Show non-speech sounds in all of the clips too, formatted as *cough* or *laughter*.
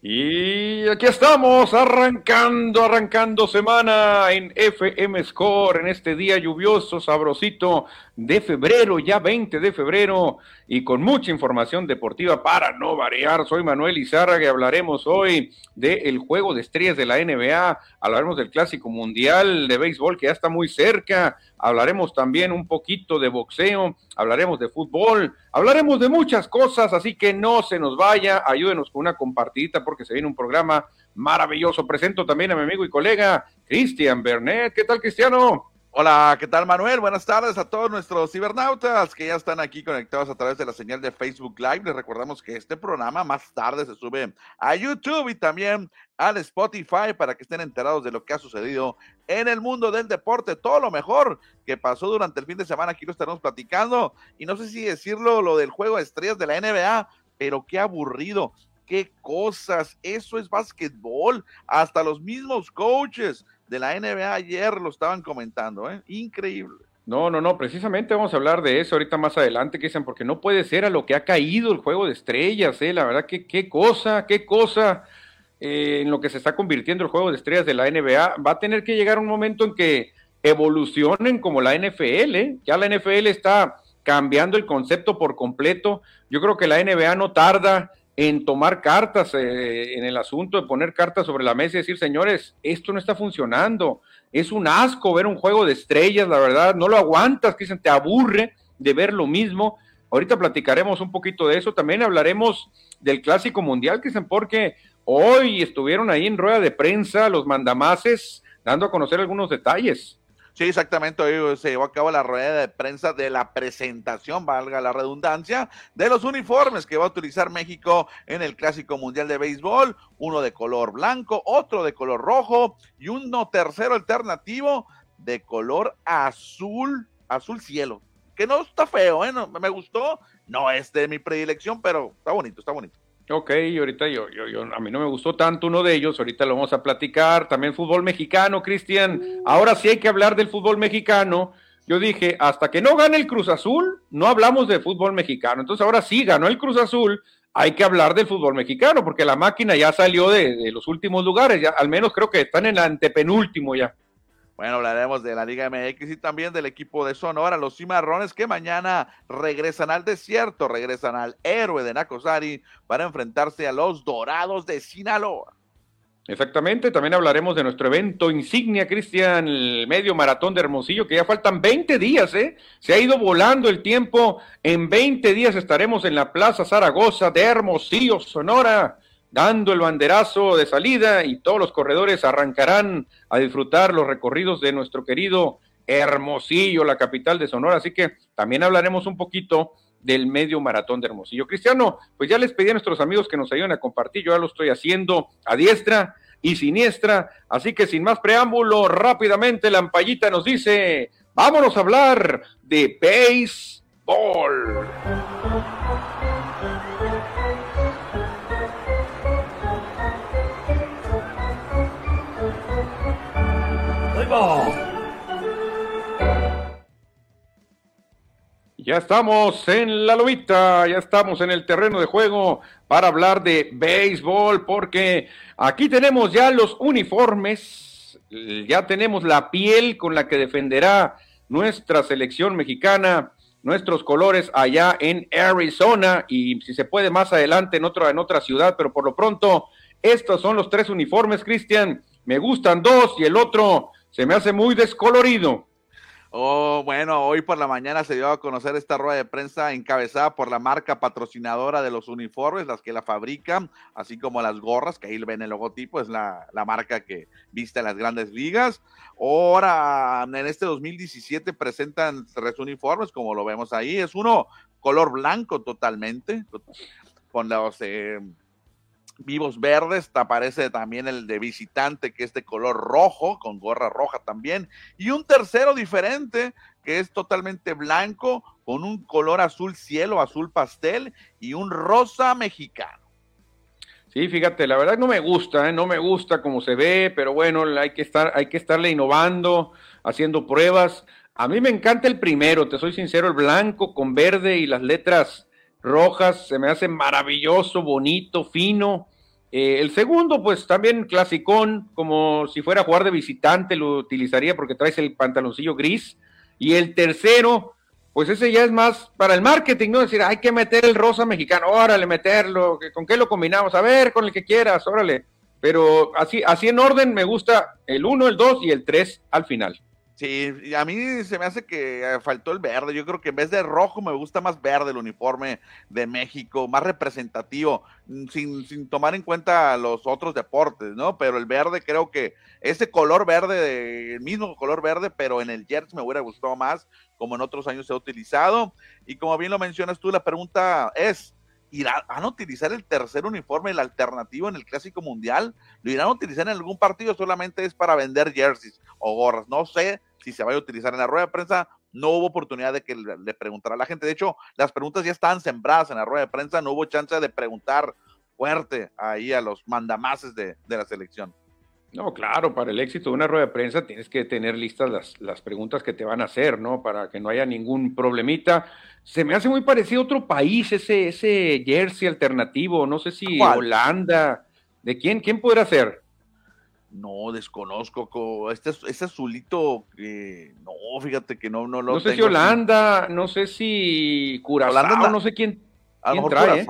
Y aquí estamos, arrancando, arrancando semana en FM Score, en este día lluvioso, sabrosito de febrero, ya 20 de febrero, y con mucha información deportiva para no variar. Soy Manuel Izárraga y hablaremos hoy del juego de estrellas de la NBA, hablaremos del Clásico Mundial de Béisbol que ya está muy cerca, hablaremos también un poquito de boxeo, hablaremos de fútbol, hablaremos de muchas cosas, así que no se nos vaya, ayúdenos con una compartidita porque se viene un programa maravilloso. Presento también a mi amigo y colega Cristian Bernet. ¿Qué tal, Cristiano? Hola, ¿qué tal Manuel? Buenas tardes a todos nuestros cibernautas que ya están aquí conectados a través de la señal de Facebook Live. Les recordamos que este programa más tarde se sube a YouTube y también al Spotify para que estén enterados de lo que ha sucedido en el mundo del deporte. Todo lo mejor que pasó durante el fin de semana, aquí lo estaremos platicando. Y no sé si decirlo, lo del juego de estrellas de la NBA, pero qué aburrido qué cosas, eso es básquetbol, hasta los mismos coaches de la NBA ayer lo estaban comentando, ¿eh? increíble. No, no, no, precisamente vamos a hablar de eso ahorita más adelante, dicen, porque no puede ser a lo que ha caído el juego de estrellas, ¿eh? la verdad que qué cosa, qué cosa eh, en lo que se está convirtiendo el juego de estrellas de la NBA. Va a tener que llegar un momento en que evolucionen como la NFL, ¿eh? ya la NFL está cambiando el concepto por completo. Yo creo que la NBA no tarda en tomar cartas eh, en el asunto, de poner cartas sobre la mesa y decir, señores, esto no está funcionando. Es un asco ver un juego de estrellas, la verdad, no lo aguantas, que dicen, te aburre de ver lo mismo. Ahorita platicaremos un poquito de eso, también hablaremos del Clásico Mundial, que dicen, porque hoy estuvieron ahí en rueda de prensa los mandamases dando a conocer algunos detalles. Sí, exactamente. Hoy se llevó a cabo la rueda de prensa de la presentación, valga la redundancia, de los uniformes que va a utilizar México en el Clásico Mundial de Béisbol. Uno de color blanco, otro de color rojo y uno tercero alternativo de color azul, azul cielo. Que no está feo, ¿eh? me gustó. No es de mi predilección, pero está bonito, está bonito. Ok, ahorita yo, yo, yo, a mí no me gustó tanto uno de ellos, ahorita lo vamos a platicar. También fútbol mexicano, Cristian. Ahora sí hay que hablar del fútbol mexicano. Yo dije, hasta que no gane el Cruz Azul, no hablamos de fútbol mexicano. Entonces ahora sí ganó el Cruz Azul, hay que hablar del fútbol mexicano, porque la máquina ya salió de, de los últimos lugares, ya al menos creo que están en el antepenúltimo ya. Bueno, hablaremos de la Liga MX y también del equipo de Sonora, los cimarrones que mañana regresan al desierto, regresan al héroe de Nacosari para enfrentarse a los dorados de Sinaloa. Exactamente, también hablaremos de nuestro evento insignia, Cristian, el medio maratón de Hermosillo, que ya faltan 20 días, ¿eh? Se ha ido volando el tiempo. En 20 días estaremos en la Plaza Zaragoza de Hermosillo, Sonora dando el banderazo de salida y todos los corredores arrancarán a disfrutar los recorridos de nuestro querido Hermosillo, la capital de Sonora. Así que también hablaremos un poquito del medio maratón de Hermosillo. Cristiano, pues ya les pedí a nuestros amigos que nos ayuden a compartir, yo ya lo estoy haciendo a diestra y siniestra, así que sin más preámbulo, rápidamente la ampallita nos dice, vámonos a hablar de béisbol. Ya estamos en la lobita, ya estamos en el terreno de juego para hablar de béisbol, porque aquí tenemos ya los uniformes, ya tenemos la piel con la que defenderá nuestra selección mexicana, nuestros colores allá en Arizona y si se puede más adelante en otra, en otra ciudad, pero por lo pronto estos son los tres uniformes, Cristian. Me gustan dos y el otro se me hace muy descolorido. Oh, bueno, hoy por la mañana se dio a conocer esta rueda de prensa encabezada por la marca patrocinadora de los uniformes, las que la fabrican, así como las gorras, que ahí ven el logotipo, es la, la marca que viste en las grandes ligas. Ahora, en este 2017 presentan tres uniformes, como lo vemos ahí, es uno color blanco totalmente, con los... Eh, vivos verdes, aparece también el de visitante que es de color rojo, con gorra roja también, y un tercero diferente que es totalmente blanco, con un color azul cielo, azul pastel y un rosa mexicano. Sí, fíjate, la verdad no me gusta, ¿eh? no me gusta cómo se ve, pero bueno, hay que estar, hay que estarle innovando, haciendo pruebas. A mí me encanta el primero, te soy sincero, el blanco con verde y las letras rojas, se me hace maravilloso, bonito, fino. Eh, el segundo, pues también clasicón, como si fuera a jugar de visitante, lo utilizaría porque traes el pantaloncillo gris. Y el tercero, pues ese ya es más para el marketing, ¿no? Es decir, hay que meter el rosa mexicano, órale, meterlo, ¿con qué lo combinamos? A ver, con el que quieras, órale. Pero así, así en orden me gusta el 1, el 2 y el 3 al final. Sí, a mí se me hace que eh, faltó el verde. Yo creo que en vez de rojo me gusta más verde el uniforme de México, más representativo, mm, sin, sin tomar en cuenta los otros deportes, ¿no? Pero el verde creo que ese color verde, el mismo color verde, pero en el jersey me hubiera gustado más, como en otros años se ha utilizado. Y como bien lo mencionas tú, la pregunta es, ¿Irán a utilizar el tercer uniforme, el alternativo en el Clásico Mundial? ¿Lo irán a utilizar en algún partido? Solamente es para vender jerseys o gorras. No sé si se va a utilizar en la rueda de prensa. No hubo oportunidad de que le, preguntara a la gente. De hecho, las preguntas ya estaban sembradas en la rueda de prensa. No hubo chance de preguntar fuerte ahí a los mandamases de, de la selección. No, claro, para el éxito de una rueda de prensa tienes que tener listas las, las, preguntas que te van a hacer, ¿no? Para que no haya ningún problemita. Se me hace muy parecido a otro país ese, ese jersey alternativo, no sé si Holanda. ¿De quién? ¿Quién podrá ser? No, desconozco. Este, este azulito, no, fíjate que no, no lo No sé si Holanda, no sé si Curazao, no sé quién, a lo mejor ¿eh?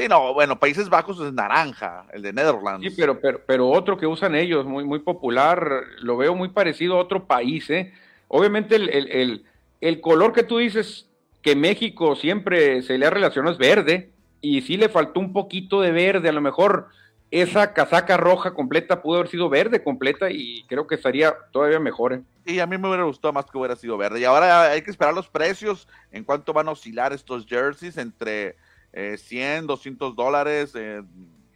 Sí, no, bueno, Países Bajos es naranja, el de Netherlands. Sí, pero, pero, pero otro que usan ellos, muy, muy popular, lo veo muy parecido a otro país, ¿eh? Obviamente el, el, el, color que tú dices que México siempre se le ha relacionado es verde, y sí le faltó un poquito de verde, a lo mejor esa casaca roja completa pudo haber sido verde completa y creo que estaría todavía mejor. ¿eh? Sí, a mí me hubiera gustado más que hubiera sido verde. Y ahora hay que esperar los precios, en cuánto van a oscilar estos jerseys entre 100, eh, 200 dólares, eh,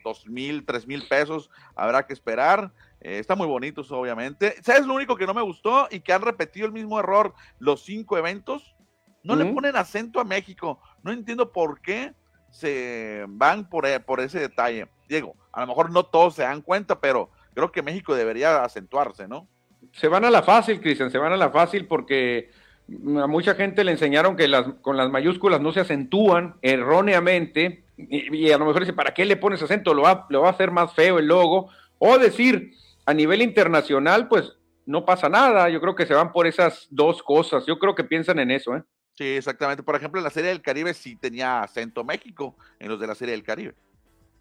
2 mil, 3 mil pesos, habrá que esperar. Eh, está muy bonitos, obviamente. ¿Sabes lo único que no me gustó y que han repetido el mismo error los cinco eventos? No le ponen acento a México. No entiendo por qué se van por, eh, por ese detalle. Diego, a lo mejor no todos se dan cuenta, pero creo que México debería acentuarse, ¿no? Se van a la fácil, Cristian, se van a la fácil porque a mucha gente le enseñaron que las, con las mayúsculas no se acentúan erróneamente y, a lo mejor dice, ¿para qué le pones acento? Lo va, lo va a hacer más feo el logo. O decir, a nivel internacional, pues no pasa nada. Yo creo que se van por esas dos cosas. Yo creo que piensan en eso, ¿eh? Sí, exactamente. Por ejemplo, en la Serie del Caribe sí tenía acento México, en los de la Serie del Caribe.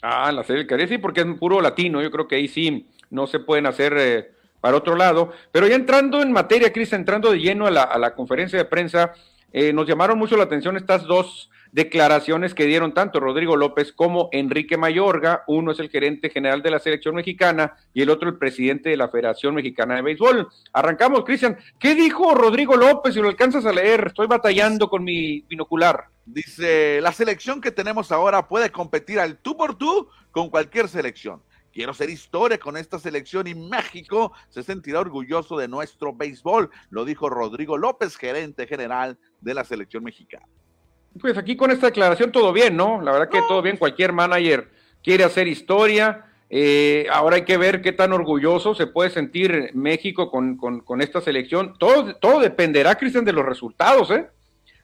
Ah, en la Serie del Caribe sí, porque es puro latino. Yo creo que ahí sí no se pueden hacer... Eh, para otro lado. Pero ya entrando en materia, Cris, entrando de lleno a la, conferencia de prensa, eh, nos llamaron mucho la atención estas dos declaraciones que dieron tanto Rodrigo López como Enrique Mayorga. Uno es el gerente general de la selección mexicana y el otro el presidente de la Federación Mexicana de Béisbol. Arrancamos, Cristian. ¿Qué dijo Rodrigo López? Si lo alcanzas a leer, estoy batallando con mi binocular. Dice, la selección que tenemos ahora puede competir al tú por tú con cualquier selección. Quiero hacer historia con esta selección y México se sentirá orgulloso de nuestro béisbol, lo dijo Rodrigo López, gerente general de la selección mexicana. Pues aquí con esta declaración todo bien, ¿no? La verdad que todo bien, cualquier manager quiere hacer historia. Eh, ahora hay que ver qué tan orgulloso se puede sentir México con, con esta selección. Todo, todo dependerá, Cristian, de los resultados, ¿eh?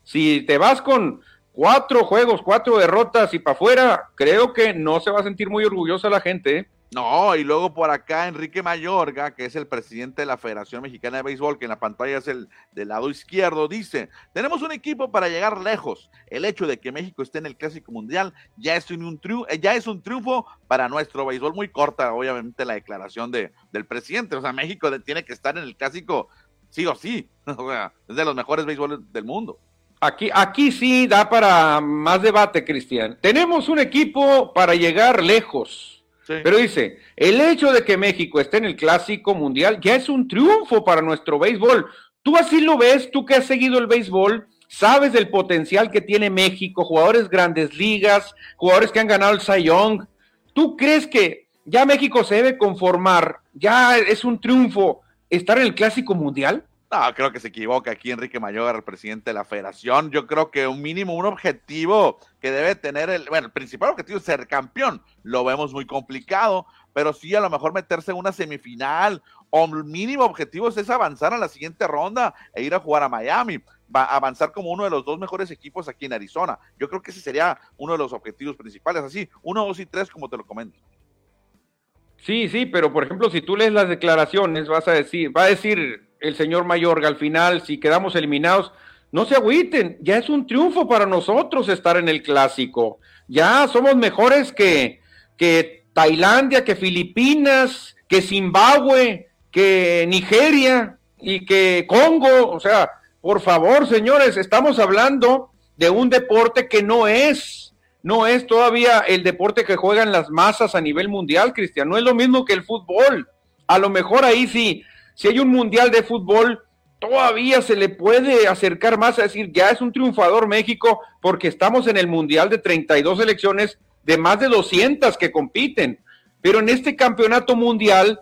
Si te vas con cuatro juegos, cuatro derrotas y para afuera, creo que no se va a sentir muy orgullosa la gente, ¿eh? No, y luego por acá Enrique Mayorga, que es el presidente de la Federación Mexicana de Béisbol, que en la pantalla es el del lado izquierdo, dice, tenemos un equipo para llegar lejos. El hecho de que México esté en el Clásico Mundial ya es un, triunfo, eh, ya es un triunfo para nuestro béisbol. Muy corta, obviamente, la declaración de, del presidente. O sea, México tiene que estar en el Clásico sí o sí. *laughs* O sea, es de los mejores béisboles del mundo. Aquí, aquí sí da para más debate, Cristian. Tenemos un equipo para llegar lejos pero dice, el hecho de que México esté en el Clásico Mundial ya es un triunfo para nuestro béisbol. Tú así lo ves, tú que has seguido el béisbol, sabes del potencial que tiene México, jugadores grandes ligas, jugadores que han ganado el Cy Young. ¿Tú crees que ya México se debe conformar, ya es un triunfo estar en el Clásico Mundial? No, creo que se equivoca aquí Enrique Mayor, el presidente de la federación. Yo creo que un mínimo, un objetivo que debe tener el, bueno, el principal objetivo es ser campeón. Lo vemos muy complicado, pero sí a lo mejor meterse en una semifinal o mínimo objetivo es avanzar a la siguiente ronda e ir a jugar a Miami. Va a avanzar como uno de los dos mejores equipos aquí en Arizona. Yo creo que ese sería uno de los objetivos principales. Así, uno, dos y tres, como te lo comento. Sí, sí, pero por ejemplo, si tú lees las declaraciones, vas a decir, va a decir el señor Mayorga al final, si quedamos eliminados, no se agüiten, ya es un triunfo para nosotros estar en el clásico. Ya somos mejores que, que Tailandia, que Filipinas, que Zimbabue, que Nigeria y que Congo. O sea, por favor, señores, estamos hablando de un deporte que no es, no es todavía el deporte que juegan las masas a nivel mundial, Cristian. No es lo mismo que el fútbol. A lo mejor ahí sí, si hay un mundial de fútbol, todavía se le puede acercar más a decir, ya es un triunfador México, porque estamos en el mundial de 32 elecciones de más de 200 que compiten. Pero en este campeonato mundial,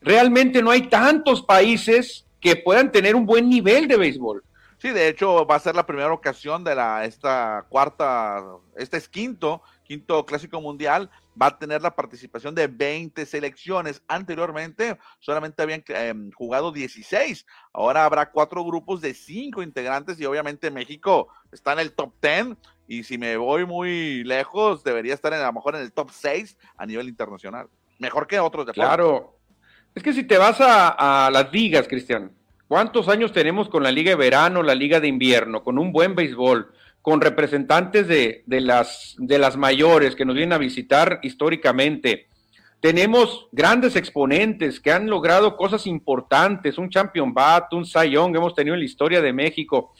realmente no hay tantos países que puedan tener un buen nivel de béisbol. Sí, de hecho va a ser la primera ocasión de la esta cuarta, este es quinto, quinto clásico mundial, va a tener la participación de 20 selecciones. Anteriormente solamente habían em, jugado 16. Ahora habrá cuatro grupos de cinco integrantes y obviamente México está en el top 10 y si me voy muy lejos debería estar en, a lo mejor en el top 6 a nivel internacional. Mejor que otros deportes. Claro. Es que si te vas a, a las ligas, Cristian, ¿Cuántos años tenemos con la Liga de Verano, la Liga de Invierno, con un buen béisbol, con representantes de, las, de las mayores que nos vienen a visitar históricamente? Tenemos grandes exponentes que han logrado cosas importantes, un Champion Bat, un Sayong, hemos tenido en la historia de México.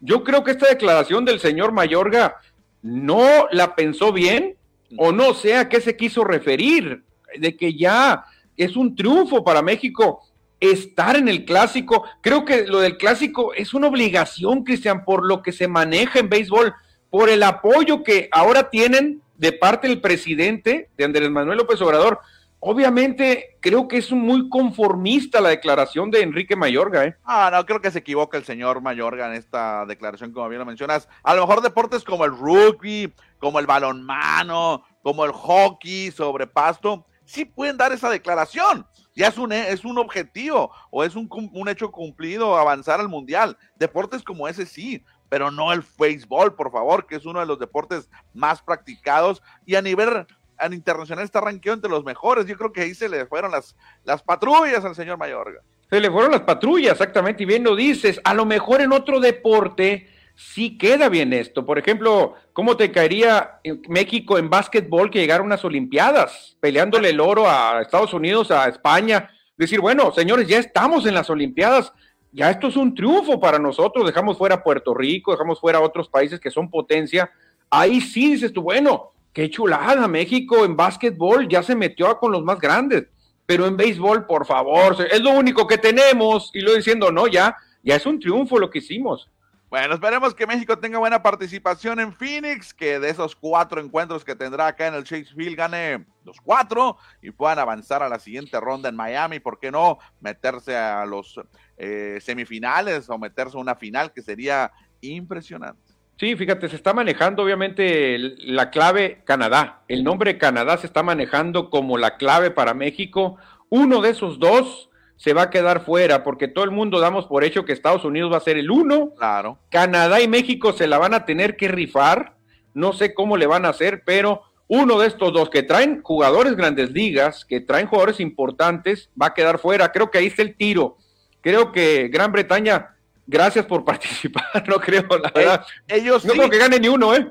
Yo creo que esta declaración del señor Mayorga no la pensó bien o no sé a qué se quiso referir, de que ya es un triunfo para México estar en el clásico. Creo que lo del clásico es una obligación, Cristian, por lo que se maneja en béisbol, por el apoyo que ahora tienen de parte del presidente de Andrés Manuel López Obrador. Obviamente, creo que es muy conformista la declaración de Enrique Mayorga. ¿eh? Ah, no, creo que se equivoca el señor Mayorga en esta declaración, como bien lo mencionas. A lo mejor deportes como el rugby, como el balonmano, como el hockey sobre pasto, sí pueden dar esa declaración ya es un, es un objetivo o es un, un hecho cumplido avanzar al mundial. Deportes como ese sí, pero no el béisbol, por favor, que es uno de los deportes más practicados y a nivel internacional está ranqueado entre los mejores. Yo creo que ahí se le fueron las, las patrullas al señor Mayorga. Se le fueron las patrullas, exactamente, y bien lo dices. A lo mejor en otro deporte sí queda bien esto. Por ejemplo, ¿cómo te caería México en básquetbol que llegara a unas Olimpiadas, peleándole el oro a Estados Unidos, a España? Decir, bueno, señores, ya estamos en las Olimpiadas, ya esto es un triunfo para nosotros, dejamos fuera Puerto Rico, dejamos fuera otros países que son potencia. Ahí sí dices tú, bueno, qué chulada, México en básquetbol ya se metió con los más grandes, pero en béisbol, por favor, es lo único que tenemos, y lo diciendo, no, ya, ya es un triunfo lo que hicimos. Bueno, esperemos que México tenga buena participación en Phoenix, que de esos cuatro encuentros que tendrá acá en el Chase Field gane los cuatro y puedan avanzar a la siguiente ronda en Miami. ¿Por qué no meterse a los eh, semifinales o meterse a una final que sería impresionante? Sí, fíjate, se está manejando obviamente la clave Canadá. El nombre Canadá se está manejando como la clave para México. Uno de esos dos se va a quedar fuera, porque todo el mundo damos por hecho que Estados Unidos va a ser el uno. Claro. Canadá y México se la van a tener que rifar. No sé cómo le van a hacer, pero uno de estos dos que traen jugadores grandes ligas, que traen jugadores importantes, va a quedar fuera. Creo que ahí está el tiro. Creo que Gran Bretaña, gracias por *laughs* participar, no creo, la eh, verdad. Ellos no creo que gane ni uno, ¿eh?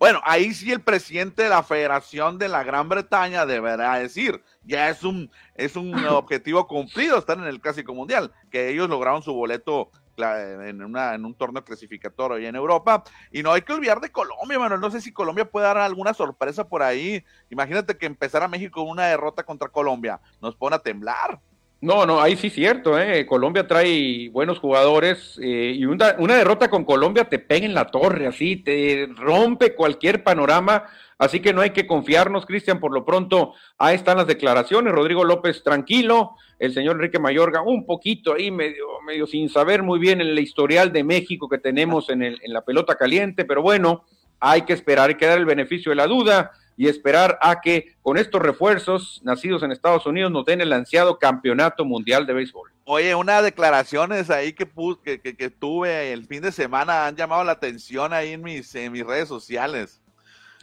Bueno, ahí sí el presidente de la Federación de la Gran Bretaña deberá decir, ya es un, es un objetivo cumplido estar en el Clásico Mundial, que ellos lograron su boleto en, una, en un torneo clasificatorio en Europa. Y no hay que olvidar de Colombia, mano. No sé si Colombia puede dar alguna sorpresa por ahí. Imagínate que empezara México una derrota contra Colombia. Nos pone a temblar. No, no, ahí sí cierto, ¿eh? Colombia trae buenos jugadores eh, y una, una, derrota con Colombia te pega en la torre, así, te rompe cualquier panorama, así que no hay que confiarnos, Cristian, por lo pronto, ahí están las declaraciones, Rodrigo López tranquilo, el señor Enrique Mayorga un poquito ahí, medio, medio sin saber muy bien el historial de México que tenemos en, el, en la pelota caliente, pero bueno, hay que esperar, hay que dar el beneficio de la duda, y esperar a que con estos refuerzos nacidos en Estados Unidos nos den el ansiado campeonato mundial de béisbol. Oye, unas declaraciones ahí que, que, que, tuve el fin de semana han llamado la atención ahí en mis, en mis redes sociales.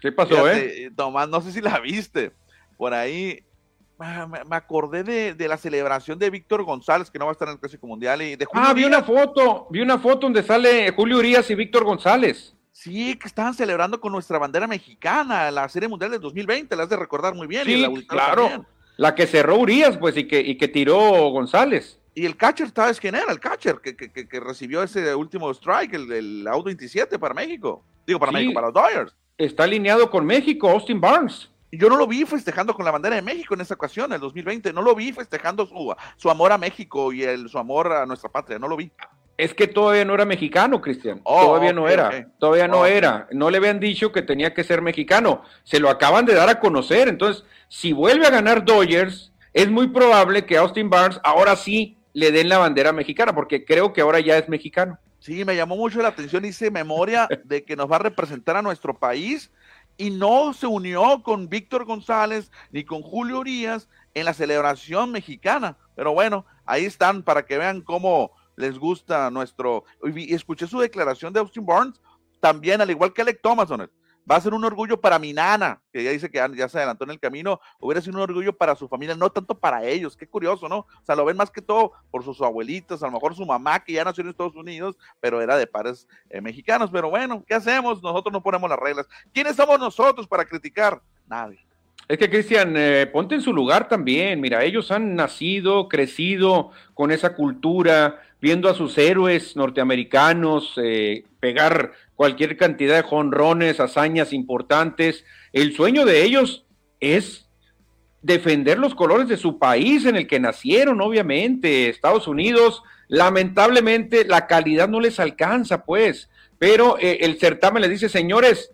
¿Qué pasó, eh? Tomás, no sé si la viste. Por ahí me, acordé de, la celebración de Víctor González, que no va a estar en el Clásico Mundial. Y de ah, vi una foto, vi una foto donde sale Julio Urias y Víctor González. Sí, que estaban celebrando con nuestra bandera mexicana, la Serie Mundial del 2020, la has de recordar muy bien. Sí, claro. La que cerró Urias, pues, y que, y que tiró González. Y el catcher, ¿sabes quién era? El catcher que, que, recibió ese último strike, el, el out 27 para México. Digo, para México, para los Dodgers. Está alineado con México, Austin Barnes. Yo no lo vi festejando con la bandera de México en esa ocasión, en el 2020. No lo vi festejando su, su amor a México y el, su amor a nuestra patria. No lo vi. Es que todavía no era mexicano, Cristian. Oh, todavía no era. Todavía no era. No le habían dicho que tenía que ser mexicano. Se lo acaban de dar a conocer. Entonces, si vuelve a ganar Dodgers, es muy probable que Austin Barnes ahora sí le den la bandera mexicana, porque creo que ahora ya es mexicano. Sí, me llamó mucho la atención, hice memoria *laughs* de que nos va a representar a nuestro país y no se unió con Víctor González ni con Julio Urias en la celebración mexicana. Pero bueno, ahí están para que vean cómo les gusta nuestro. Y escuché su declaración de Austin Barnes también, al igual que Alec Thomas, va a ser un orgullo para mi nana, que ya dice que ya, se adelantó en el camino, hubiera sido un orgullo para su familia, no tanto para ellos, qué curioso, ¿no? O sea, lo ven más que todo por sus abuelitas, a lo mejor su mamá que ya nació en Estados Unidos, pero era de padres eh, mexicanos, pero bueno, ¿qué hacemos? Nosotros no ponemos las reglas. ¿Quiénes somos nosotros para criticar? Nadie. Es que, Cristian, eh, ponte en su lugar también. Mira, ellos han nacido, crecido con esa cultura, viendo a sus héroes norteamericanos eh, pegar cualquier cantidad de jonrones, hazañas importantes. El sueño de ellos es defender los colores de su país en el que nacieron, obviamente. Estados Unidos, lamentablemente, la calidad no les alcanza, pues. Pero eh, el certamen les dice, señores,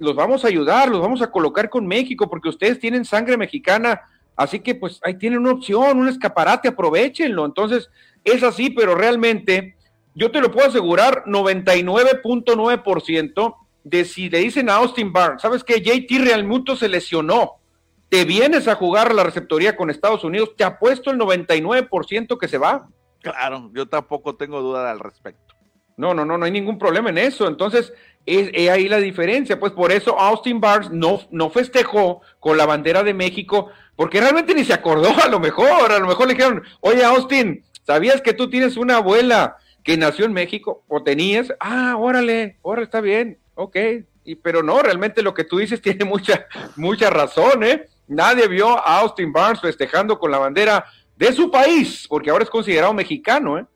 los vamos a ayudar, los vamos a colocar con México, porque ustedes tienen sangre mexicana, así que pues ahí tienen una opción, un escaparate, aprovechenlo. Entonces, es así, pero realmente yo te lo puedo asegurar, 99.9% de si le dicen a Austin Barnes, ¿sabes qué? JT Realmuto se lesionó, te vienes a jugar la receptoría con Estados Unidos, te apuesto el 99% que se va. Claro, yo tampoco tengo duda al respecto. No, no, no, no hay ningún problema en eso. Entonces, es, ahí la diferencia, pues por eso Austin Barnes no, no festejó con la bandera de México, porque realmente ni se acordó a lo mejor, a lo mejor le dijeron, oye Austin, ¿sabías que tú tienes una abuela que nació en México o tenías? Ah, órale, órale, está bien, ok, y, pero no, realmente lo que tú dices *laughs* tiene mucha, mucha razón, ¿eh? Nadie vio a Austin Barnes festejando con la bandera de su país, porque ahora es considerado mexicano, ¿eh?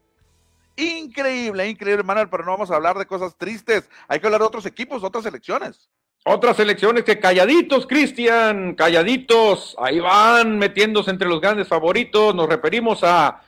Increíble, increíble, Manuel, pero no vamos a hablar de cosas tristes. Hay que hablar de otros equipos, otras elecciones. Otras elecciones que calladitos, Cristian, calladitos, ahí van metiéndose entre los grandes favoritos. Nos referimos a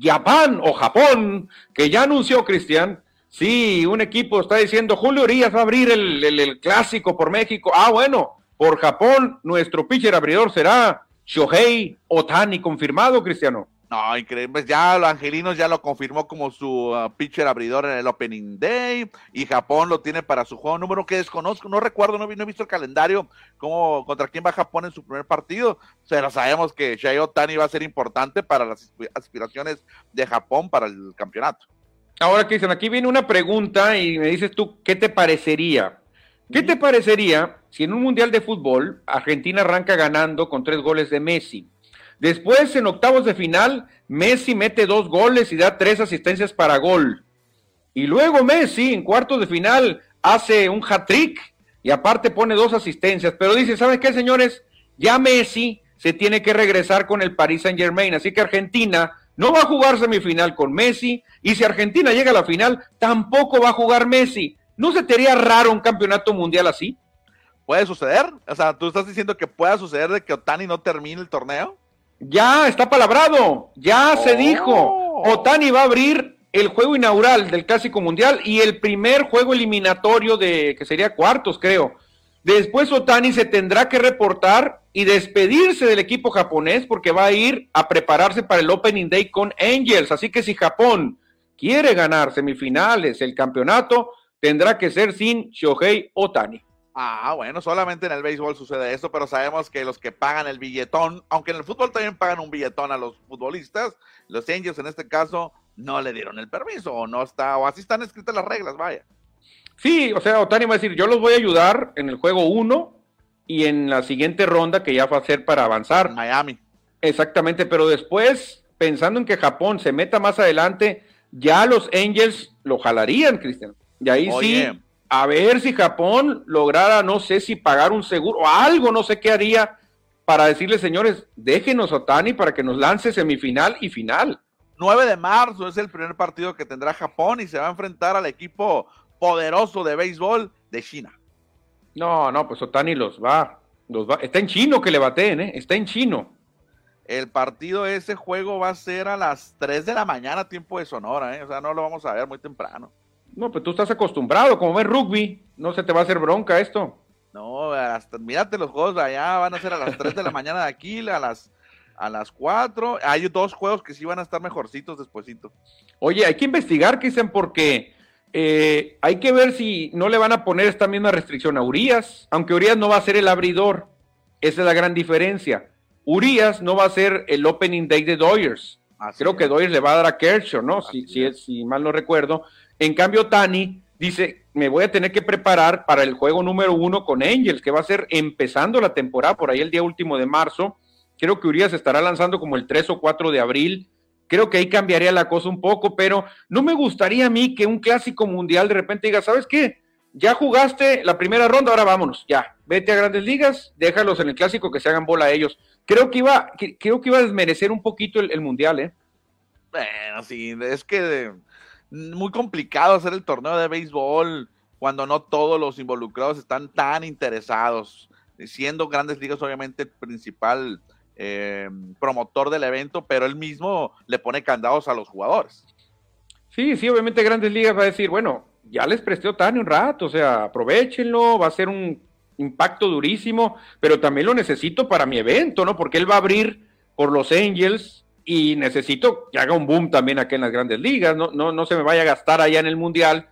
Japón o Japón, que ya anunció, Cristian. Sí, un equipo está diciendo, Julio Urias va a abrir el, el clásico por México. Ah, bueno, por Japón, nuestro pitcher abridor será Shohei Otani, confirmado, Cristiano. No, increíble. Ya los angelinos ya lo confirmó como su uh, pitcher abridor en el Opening Day. Y Japón lo tiene para su juego número que desconozco. No recuerdo, no, he visto el calendario. Cómo, contra quién va Japón en su primer partido. Pero sabemos que Shai Otani va a ser importante para las aspiraciones de Japón para el campeonato. Ahora, Cristian, aquí viene una pregunta y me dices tú, ¿qué te parecería? ¿Qué te parecería si en un mundial de fútbol Argentina arranca ganando con tres goles de Messi? Después, en octavos de final, Messi mete dos goles y da tres asistencias para gol. Y luego Messi, en cuartos de final, hace un hat-trick y aparte pone dos asistencias. Pero dice, ¿saben qué, señores? Ya Messi se tiene que regresar con el Paris Saint Germain. Así que Argentina no va a jugar semifinal con Messi. Y si Argentina llega a la final, tampoco va a jugar Messi. ¿No se te haría raro un campeonato mundial así? ¿Puede suceder? O sea, ¿tú estás diciendo que pueda suceder de que Otani no termine el torneo? Ya está palabrado, ya se dijo. Oh. Otani va a abrir el juego inaugural del Clásico Mundial y el primer juego eliminatorio de que sería cuartos, creo. Después Otani se tendrá que reportar y despedirse del equipo japonés porque va a ir a prepararse para el Opening Day con Angels. Así que si Japón quiere ganar semifinales, el campeonato, tendrá que ser sin Shohei Otani. Ah, bueno, solamente en el béisbol sucede eso, pero sabemos que los que pagan el billetón, aunque en el fútbol también pagan un billetón a los futbolistas, los Angels en este caso no le dieron el permiso, o no está, o así están escritas las reglas, vaya. Sí, o sea, Otani va a decir, yo los voy a ayudar en el juego 1 y en la siguiente ronda que ya va a ser para avanzar. Miami. Exactamente, pero después, pensando en que Japón se meta más adelante, ya los Angels lo jalarían, Cristian. Y ahí sí, a ver si Japón lograra, no sé si pagar un seguro o algo, no sé qué haría para decirle, señores, déjenos Otani para que nos lance semifinal y final. 9 de marzo es el primer partido que tendrá Japón y se va a enfrentar al equipo poderoso de béisbol de China. No, no, pues Otani los va, los va. Está en chino que le bateen, ¿eh? Está en chino. El partido, ese juego va a ser a las 3 de la mañana, tiempo de Sonora, ¿eh? O sea, no lo vamos a ver muy temprano. No, pues tú estás acostumbrado, como ves rugby, no se te va a hacer bronca esto. No, hasta, mírate los juegos de allá, van a ser a las 3 de la mañana de aquí, a las, a las 4. Hay dos juegos que sí van a estar mejorcitos despuesito. Oye, hay que investigar, dicen, porque eh, hay que ver si no le van a poner esta misma restricción a Urias, aunque Urias no va a ser el abridor. Esa es la gran diferencia. Urias no va a ser el opening day de Doyers. Creo que Doyers le va a dar a Kershaw, ¿no? Si, si, si mal no recuerdo. En cambio, Tani dice, me voy a tener que preparar para el juego número uno con Angels, que va a ser empezando la temporada, por ahí el día último de marzo. Creo que Urias estará lanzando como el 3 o 4 de abril. Creo que ahí cambiaría la cosa un poco, pero no me gustaría a mí que un clásico mundial de repente diga, ¿sabes qué? Ya jugaste la primera ronda, ahora vámonos, ya, vete a grandes ligas, déjalos en el clásico que se hagan bola a ellos. Creo que iba, creo que iba a desmerecer un poquito el, el mundial, ¿eh? Bueno, sí, es que muy complicado hacer el torneo de béisbol cuando no todos los involucrados están tan interesados, siendo Grandes Ligas obviamente el principal eh, promotor del evento, pero él mismo le pone candados a los jugadores. Sí, sí, obviamente Grandes Ligas va a decir, bueno, ya les presté Otani un rato, o sea, aprovechenlo, va a ser un impacto durísimo, pero también lo necesito para mi evento, ¿no? Porque él va a abrir por los Angels, y necesito que haga un boom también acá en las grandes ligas, no, no, no se me vaya a gastar allá en el Mundial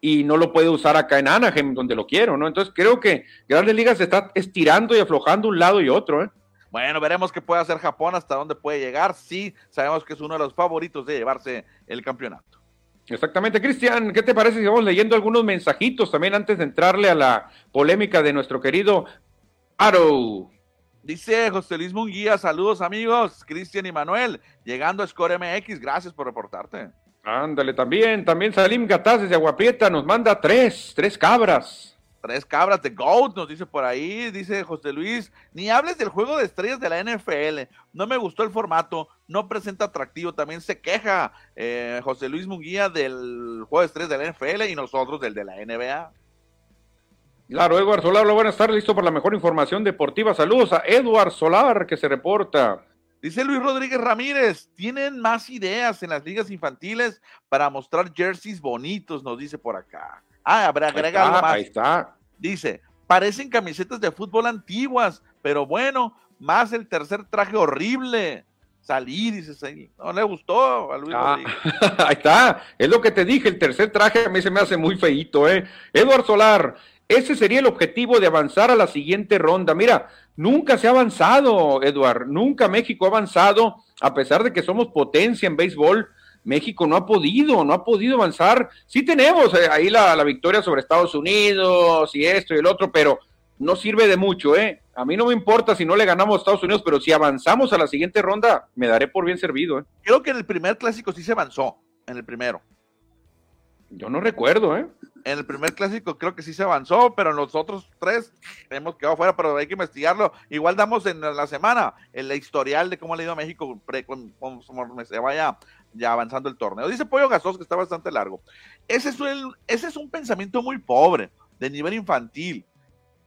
y no lo puede usar acá en Anaheim, donde lo quiero, ¿no? Entonces creo que Grandes Ligas se está estirando y aflojando un lado y otro, ¿eh? Bueno, veremos qué puede hacer Japón, hasta dónde puede llegar. Sí, sabemos que es uno de los favoritos de llevarse el campeonato. Exactamente, Cristian, ¿qué te parece si vamos leyendo algunos mensajitos también antes de entrarle a la polémica de nuestro querido Arrow? Dice José Luis Munguía, saludos amigos, Cristian y Manuel, llegando a Score MX, gracias por reportarte. Ándale, también, también Salim Gataz desde Aguaprieta nos manda tres, tres cabras. Tres cabras de GOAT, nos dice por ahí, dice José Luis, ni hables del juego de estrellas de la NFL, no me gustó el formato, no presenta atractivo, también se queja eh, José Luis Munguía del juego de estrellas de la NFL y nosotros del de la NBA. Claro, Eduard Solar, buenas tardes, listo por la mejor información deportiva. Saludos a Eduard Solar que se reporta. Dice Luis Rodríguez Ramírez, tienen más ideas en las ligas infantiles para mostrar jerseys bonitos, nos dice por acá. Ah, habrá agrega algo más. Ahí está. Dice, parecen camisetas de fútbol antiguas, pero bueno, más el tercer traje horrible. Salí, dice, no le gustó a Luis ah, Rodríguez. *laughs* ahí está, es lo que te dije, el tercer traje a mí se me hace muy feito, ¿eh? Eduard Solar, ese sería el objetivo de avanzar a la siguiente ronda. Mira, nunca se ha avanzado, Eduard, nunca México ha avanzado, a pesar de que somos potencia en béisbol. México no ha podido, no ha podido avanzar. Sí tenemos eh, ahí la, la, victoria sobre Estados Unidos y esto y el otro, pero no sirve de mucho, ¿eh? A mí no me importa si no le ganamos a Estados Unidos, pero si avanzamos a la siguiente ronda, me daré por bien servido, ¿eh? Creo que en el primer clásico sí se avanzó, en el primero. Yo no recuerdo, ¿eh? En el primer clásico creo que sí se avanzó, pero en los otros tres hemos quedado fuera, pero hay que investigarlo. Igual damos en la semana el historial de cómo ha ido a México conforme se vaya ya avanzando el torneo. Dice Pollo Gasos que está bastante largo. Ese es, un, ese es un pensamiento muy pobre, de nivel infantil.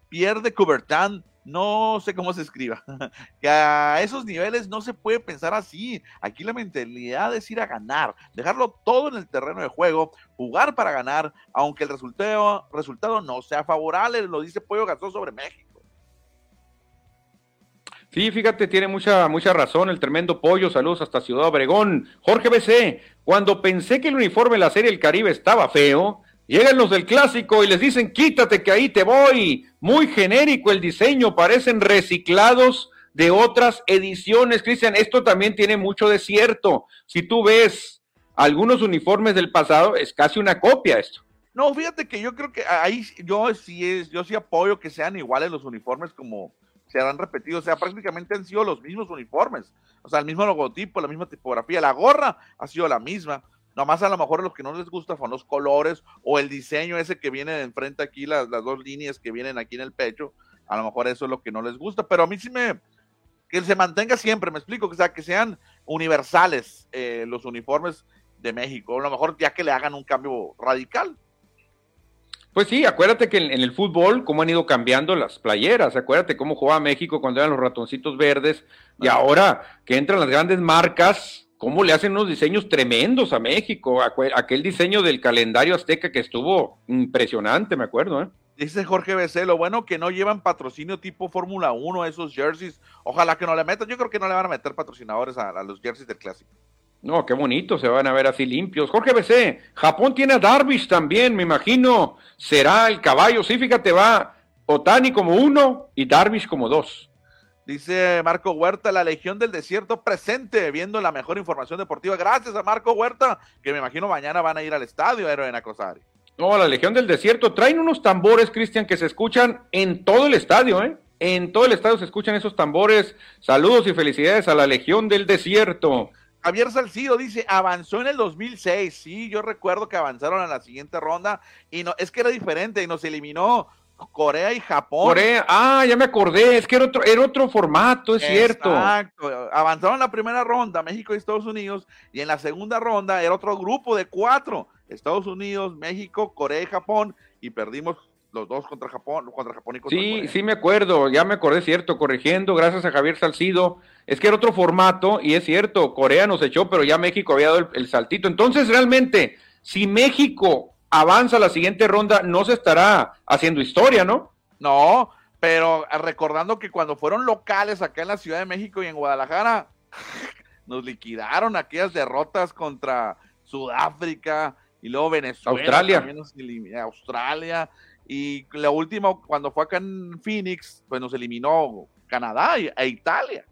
Pierde Coubertin no sé cómo se escriba, *laughs* que a esos niveles no se puede pensar así. Aquí la mentalidad es ir a ganar, dejarlo todo en el terreno de juego, jugar para ganar, aunque el resultado, resultado no sea favorable, lo dice Pollo Gastón sobre México. Sí, fíjate, tiene mucha, mucha razón el tremendo pollo. Saludos hasta Ciudad Obregón. Jorge BC, cuando pensé que el uniforme de la Serie El Caribe estaba feo, Llegan los del clásico y les dicen, quítate que ahí te voy. Muy genérico el diseño, parecen reciclados de otras ediciones. Cristian, esto también tiene mucho de cierto. Si tú ves algunos uniformes del pasado, es casi una copia esto. No, fíjate que yo creo que ahí yo sí es, yo sí apoyo que sean iguales los uniformes como se han repetido, o sea, prácticamente han sido los mismos uniformes, o sea, el mismo logotipo, la misma tipografía, la gorra ha sido la misma, nomás a lo mejor a los que no les gusta son los colores o el diseño ese que viene de enfrente aquí, las, las dos líneas que vienen aquí en el pecho, a lo mejor eso es lo que no les gusta, pero a mí sí me, que se mantenga siempre, me explico, que, sea, que sean universales eh, los uniformes de México, a lo mejor ya que le hagan un cambio radical. Pues sí, acuérdate que en, el fútbol, cómo han ido cambiando las playeras, acuérdate cómo jugaba México cuando eran los ratoncitos verdes, y ahora que entran las grandes marcas, cómo le hacen unos diseños tremendos a México, aquel diseño del calendario azteca que estuvo impresionante, me acuerdo, ¿eh? Dice Jorge BC, lo bueno que no llevan patrocinio tipo Fórmula 1 esos jerseys. Ojalá que no le metan. Yo creo que no le van a meter patrocinadores a los jerseys del clásico. No, qué bonito, se van a ver así limpios. Jorge BC, Japón tiene a Darvish también, me imagino. Será el caballo, sí, fíjate, va Otani como uno y Darvish como dos. Dice Marco Huerta, la Legión del Desierto presente, viendo la mejor información deportiva. Gracias a Marco Huerta, que me imagino mañana van a ir al estadio, héroe en Acosari. No, la Legión del Desierto. Traen unos tambores, Cristian, que se escuchan en todo el estadio, ¿eh? En todo el estadio se escuchan esos tambores. Saludos y felicidades a la Legión del Desierto. Javier Salcido dice, avanzó en el 2006. Sí, yo recuerdo que avanzaron a la siguiente ronda y no, es que era diferente y nos eliminó Corea y Japón. Corea, ah, ya me acordé, es que era otro, era otro formato, es cierto. Exacto, avanzaron en la primera ronda, México y Estados Unidos, y en la segunda ronda era otro grupo de cuatro, Estados Unidos, México, Corea y Japón, y perdimos los dos contra Japón, contra Japón y contra Sí, sí me acuerdo, ya me acordé, cierto, corrigiendo, gracias a Javier Salcido, es que era otro formato y es cierto, Corea nos echó, pero ya México había dado el, saltito. Entonces, realmente, si México avanza a la siguiente ronda, no se estará haciendo historia, ¿no? No, pero recordando que cuando fueron locales acá en la Ciudad de México y en Guadalajara, *laughs* nos liquidaron aquellas derrotas contra Sudáfrica y luego Venezuela, Australia. Australia y la última, cuando fue acá en Phoenix, pues nos eliminó Canadá e Italia.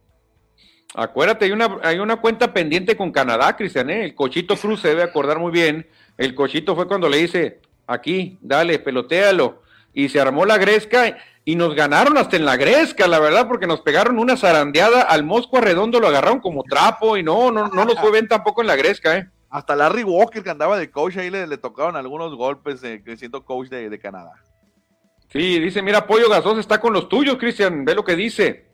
Acuérdate, hay una, hay una cuenta pendiente con Canadá, Cristian, ¿eh? El Cochito Cruz se debe acordar muy bien. El Cochito fue cuando le dice, aquí, dale, pelotealo. Y se armó la gresca y nos ganaron hasta en la gresca, la verdad, porque nos pegaron una zarandeada al Mosco Redondo, lo agarraron como trapo y no, no, no nos fue bien tampoco en la gresca, ¿eh? Hasta Larry Walker, que andaba de coach, ahí le, le tocaron algunos golpes eh, siendo coach de, Canadá. Sí, dice, mira, Pollo Gasos está con los tuyos, Cristian, ve lo que dice.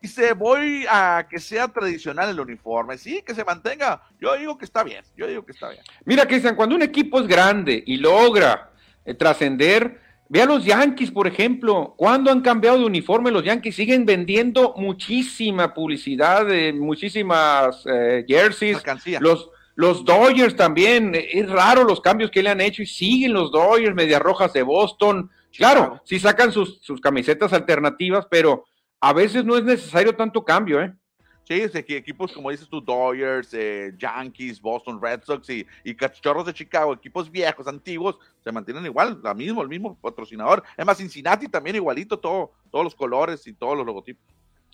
Dice, voy a que sea tradicional el uniforme, sí, que se mantenga. Yo digo que está bien, yo digo que está bien. Mira, Cristian, cuando un equipo es grande y logra eh, trascender, ve a los Yankees, por ejemplo, cuando han cambiado de uniforme los Yankees, siguen vendiendo muchísima publicidad, muchísimas eh, jerseys. Los, los Dodgers también, es raro los cambios que le han hecho y siguen los Dodgers, Medias Rojas de Boston. Claro, sí sacan sus, camisetas alternativas, pero a veces no es necesario tanto cambio, ¿eh? Sí, equipos como dices tú, Dodgers, eh, Yankees, Boston Red Sox y, y, Cachorros de Chicago, equipos viejos, antiguos, se mantienen igual, la mismo, el mismo patrocinador. Es más, Cincinnati también igualito, todo, todos los colores y todos los logotipos.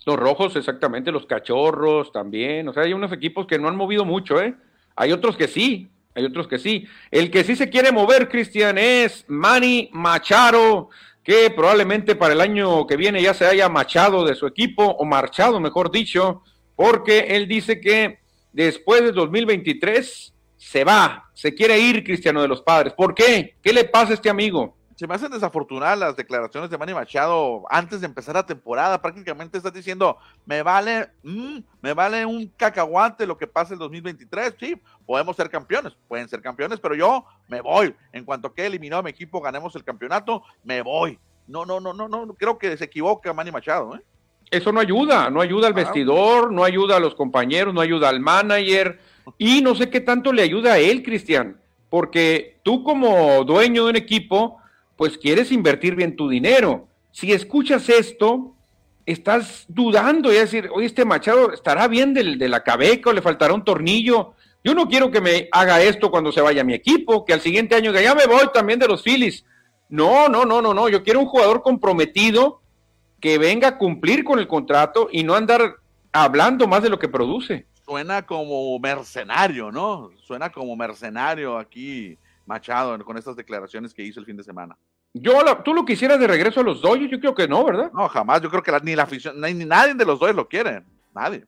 Los rojos, exactamente, los cachorros también. O sea, hay unos equipos que no han movido mucho, ¿eh? Hay otros que sí, hay otros que sí. El que sí se quiere mover, Cristian, es Manny Machado, que probablemente para el año que viene ya se haya machado de su equipo, o marchado, mejor dicho, porque él dice que después de 2023 se va, se quiere ir, Cristiano de los Padres. ¿Por qué? ¿Qué le pasa a este amigo? Se me hacen desafortunadas las declaraciones de Manny Machado antes de empezar la temporada. Prácticamente estás diciendo, me vale, mm, me vale un cacahuate lo que pase el 2023. Sí, podemos ser campeones, pueden ser campeones, pero yo me voy. En cuanto que eliminó a mi equipo, ganemos el campeonato, me voy. No, no, no, no, no, creo que se equivoca Manny Machado. ¿eh? Eso no ayuda, no ayuda al vestidor, no ayuda a los compañeros, no ayuda al manager y no sé qué tanto le ayuda a él, Cristian, porque tú como dueño de un equipo, pues quieres invertir bien tu dinero. Si escuchas esto, estás dudando y decir, oye, este Machado estará bien de la cabeca o le faltará un tornillo. Yo no quiero que me haga esto cuando se vaya mi equipo, que al siguiente año ya me voy también de los Phillies. No, no, no, no, no. Yo quiero un jugador comprometido que venga a cumplir con el contrato y no andar hablando más de lo que produce. Suena como mercenario, ¿no? Suena como mercenario aquí Machado con estas declaraciones que hizo el fin de semana. Yo, ¿Tú lo quisieras de regreso a los Dodgers? Yo creo que no, ¿verdad? No, jamás. Yo creo que ni la afición, ni, nadie de los Dodgers lo quiere. Nadie.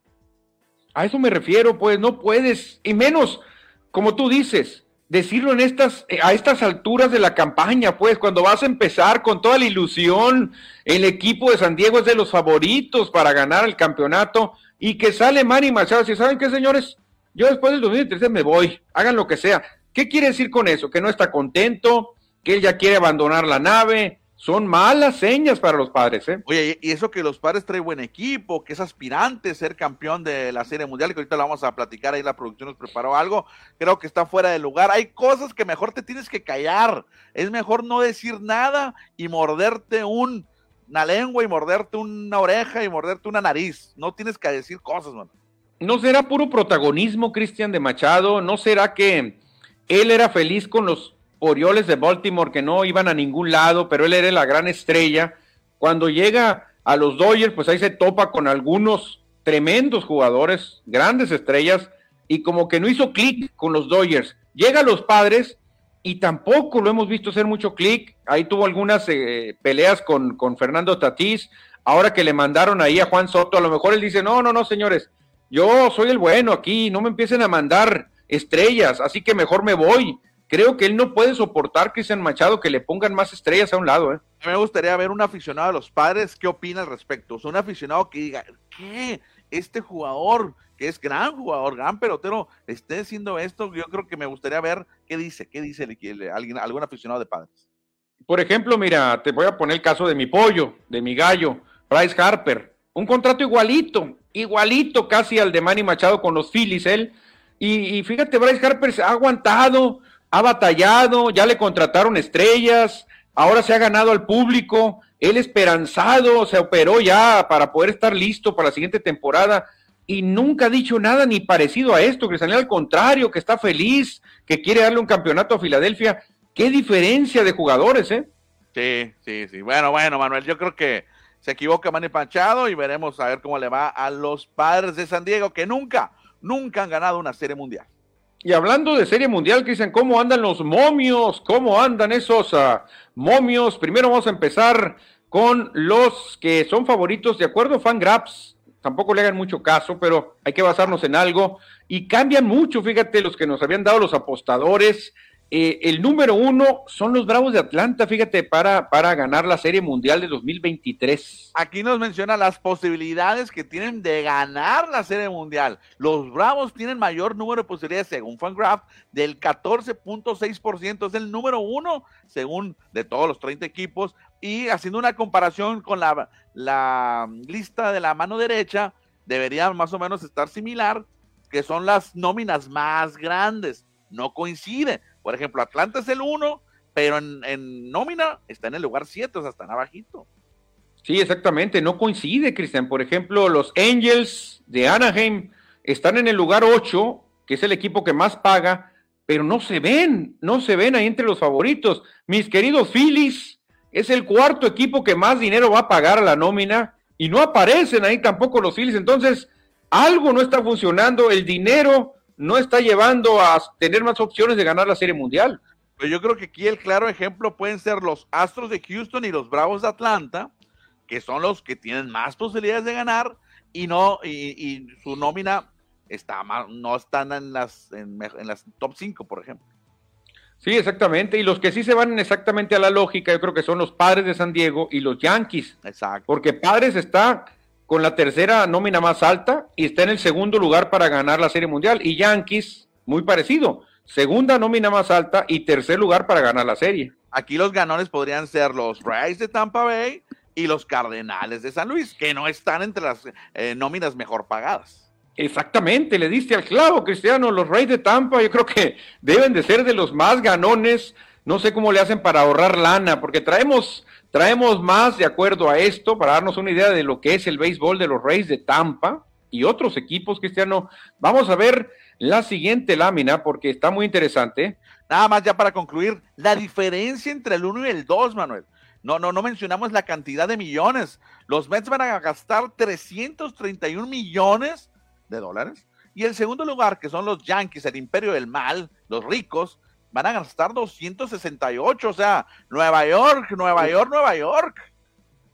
A eso me refiero, pues no puedes, y menos, como tú dices, decirlo en estas, a estas alturas de la campaña, pues cuando vas a empezar con toda la ilusión, el equipo de San Diego es de los favoritos para ganar el campeonato y que sale Manny Machado, si saben qué señores, yo después del 2013 me voy, hagan lo que sea. ¿Qué quiere decir con eso? Que no está contento, que él ya quiere abandonar la nave. Son malas señas para los padres, ¿eh? Oye, y eso que los padres traen buen equipo, que es aspirante a ser campeón de la Serie Mundial, que ahorita lo vamos a platicar, ahí la producción nos preparó algo, creo que está fuera de lugar. Hay cosas que mejor te tienes que callar. Es mejor no decir nada y morderte un, una lengua y morderte una oreja y morderte una nariz. No tienes que decir cosas, man. ¿No será puro protagonismo, Cristian de Machado? ¿No será que él era feliz con los Orioles de Baltimore que no iban a ningún lado, pero él era la gran estrella? Cuando llega a los Dodgers, pues ahí se topa con algunos tremendos jugadores, grandes estrellas, y como que no hizo clic con los Dodgers. Llega a los padres y tampoco lo hemos visto hacer mucho clic. Ahí tuvo algunas eh, peleas con, con Fernando Tatís. Ahora que le mandaron ahí a Juan Soto, a lo mejor él dice, no, no, no, señores, yo soy el bueno aquí, no me empiecen a mandar estrellas, así que mejor me voy. Creo que él no puede soportar, Cristian Machado, que le pongan más estrellas a un lado. ¿eh? Me gustaría ver un aficionado de los padres, ¿qué opina al respecto? un aficionado que diga, ¿qué? Este jugador, que es gran jugador, gran pelotero, esté haciendo esto, yo creo que me gustaría ver qué dice, qué dice alguien, algún aficionado de padres. Por ejemplo, mira, te voy a poner el caso de mi pollo, de mi gallo, Bryce Harper. Un contrato igualito, igualito casi al de Manny Machado con los Phillies, él. Y, fíjate, Bryce Harper ha aguantado, ha batallado, ya le contrataron estrellas, ahora se ha ganado al público, él esperanzado, se operó ya para poder estar listo para la siguiente temporada y nunca ha dicho nada ni parecido a esto, Cristian, al contrario, que está feliz, que quiere darle un campeonato a Filadelfia. Qué diferencia de jugadores, ¿eh? Sí, sí, sí. Bueno, bueno, Manuel, yo creo que se equivoca Manny Panchado y veremos a ver cómo le va a los padres de San Diego, que nunca, nunca han ganado una serie mundial. Y hablando de serie mundial, dicen ¿cómo andan los momios? ¿Cómo andan esos ah, momios? Primero vamos a empezar con los que son favoritos, de acuerdo, Fangraphs. Tampoco le hagan mucho caso, pero hay que basarnos en algo. Y cambian mucho, fíjate, los que nos habían dado los apostadores. Eh, el número uno son los Bravos de Atlanta, fíjate, para, para ganar la Serie Mundial de 2023. Aquí nos menciona las posibilidades que tienen de ganar la Serie Mundial. Los Bravos tienen mayor número de posibilidades, según Fangraph, del 14.6%. Es el número uno, según de todos los 30 equipos. Y haciendo una comparación con la, la lista de la mano derecha, debería más o menos estar similar, que son las nóminas más grandes. No coincide por ejemplo, Atlanta es el 1, pero en, nómina está en el lugar 7, o sea, están abajito. Sí, exactamente, no coincide, Cristian. Por ejemplo, los Angels de Anaheim están en el lugar 8, que es el equipo que más paga, pero no se ven, no se ven ahí entre los favoritos. Mis queridos Phillies, es el cuarto equipo que más dinero va a pagar a la nómina y no aparecen ahí tampoco los Phillies. Entonces, algo no está funcionando, el dinero no está llevando a tener más opciones de ganar la Serie Mundial. Pues yo creo que aquí el claro ejemplo pueden ser los Astros de Houston y los Bravos de Atlanta, que son los que tienen más posibilidades de ganar y no y, su nómina está no están en las en, las top 5, por ejemplo. Sí, exactamente. Y los que sí se van exactamente a la lógica, yo creo que son los padres de San Diego y los Yankees. Exacto. Porque padres está con la tercera nómina más alta y está en el segundo lugar para ganar la Serie Mundial. Y Yankees, muy parecido, segunda nómina más alta y tercer lugar para ganar la serie. Aquí los ganones podrían ser los Rays de Tampa Bay y los Cardenales de San Luis, que no están entre las eh, nóminas mejor pagadas. Exactamente, le diste al clavo, Cristiano. Los Rays de Tampa, yo creo que deben de ser de los más ganones. No sé cómo le hacen para ahorrar lana, porque traemos Traemos más de acuerdo a esto para darnos una idea de lo que es el béisbol de los Reyes de Tampa y otros equipos, Cristiano. Vamos a ver la siguiente lámina porque está muy interesante. Nada más ya para concluir, la diferencia entre el 1 y el 2, Manuel. No, no, no mencionamos la cantidad de millones. Los Mets van a gastar 331 millones de dólares. Y el segundo lugar, que son los Yankees, el imperio del mal, los ricos, van a gastar 268, o sea, Nueva York, Nueva York, Nueva York.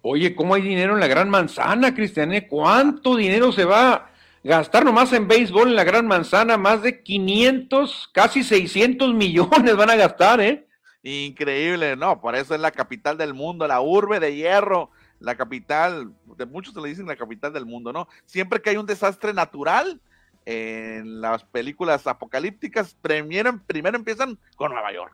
Oye, ¿cómo hay dinero en la Gran Manzana, Cristian? ¿Eh? ¿Cuánto dinero se va a gastar nomás en béisbol en la Gran Manzana? Más de 500, casi 600 millones van a gastar, ¿eh? Increíble, no, por eso es la capital del mundo, la urbe de hierro, la capital, de muchos se le dicen la capital del mundo, ¿no? Siempre que hay un desastre natural, en las películas apocalípticas, primero, primero empiezan con Nueva York.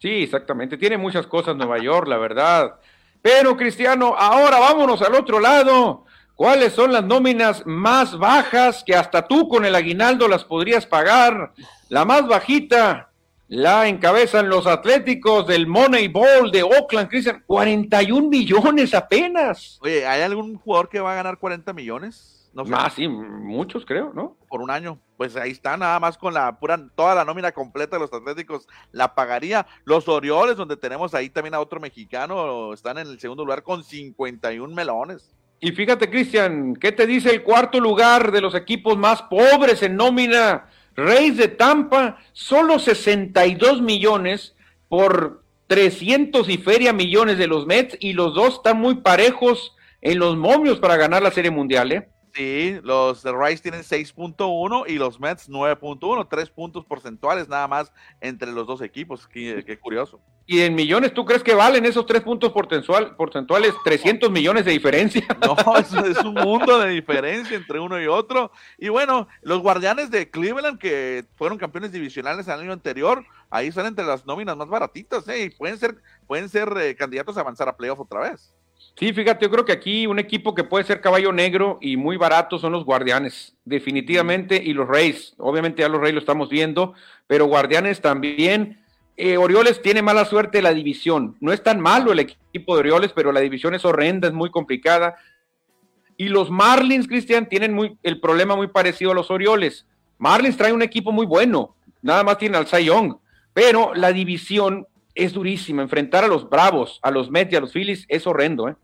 Sí, exactamente, tiene muchas cosas Nueva York, la verdad. Pero Cristiano, ahora vámonos al otro lado. ¿Cuáles son las nóminas más bajas que hasta tú con el aguinaldo las podrías pagar? La más bajita la encabezan los Atléticos del Moneyball de Oakland, Cristian. 41 millones apenas. Oye, ¿hay algún jugador que va a ganar 40 millones? No Más, sí, muchos creo, ¿no? Por un año. Pues ahí está, nada más con la pura, toda la nómina completa de los Atléticos la pagaría. Los Orioles, donde tenemos ahí también a otro mexicano, están en el segundo lugar con 51 melones. Y fíjate, Cristian, ¿qué te dice el cuarto lugar de los equipos más pobres en nómina? Reyes de Tampa, solo 62 millones por 300 y feria millones de los Mets y los dos están muy parejos en los momios para ganar la Serie Mundial, ¿eh? Sí, los Rice tienen 6.1 y los Mets 9.1, tres puntos porcentuales nada más entre los dos equipos. Qué, curioso. ¿Y en millones tú crees que valen esos tres puntos porcentuales 300 millones de diferencia? *laughs* No, es, es un mundo de diferencia entre uno y otro. Y bueno, los guardianes de Cleveland que fueron campeones divisionales el año anterior, ahí están entre las nóminas más baratitas, ¿eh? Y pueden ser, pueden ser eh, candidatos a avanzar a playoff otra vez. Sí, fíjate, yo creo que aquí un equipo que puede ser caballo negro y muy barato son los Guardianes, definitivamente, y los Reyes. Obviamente ya los Reyes lo estamos viendo, pero Guardianes también. Eh, Orioles tiene mala suerte la división. No es tan malo el equipo de Orioles, pero la división es horrenda, es muy complicada. Y los Marlins, Cristian, tienen muy, el problema muy parecido a los Orioles. Marlins trae un equipo muy bueno, nada más tiene al Cy Young, pero la división es durísima. Enfrentar a los Bravos, a los Mets y a los Phillies es horrendo, ¿eh?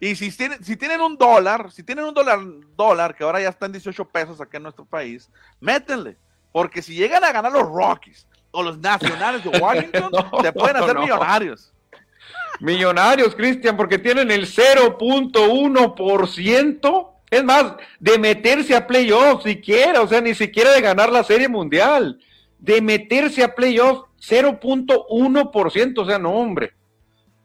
Y si tienen, si tienen un dólar, si tienen un dólar, dólar, que ahora ya está en 18 pesos acá en nuestro país, métenle. Porque si llegan a ganar los Rockies o los Nacionales de *laughs* Washington, se pueden hacer millonarios. Millonarios, Cristian, porque tienen el 0.1%. Es más, de meterse a playoffs siquiera, o sea, ni siquiera de ganar la Serie Mundial. De meterse a playoffs 0.1%, o sea, no, hombre.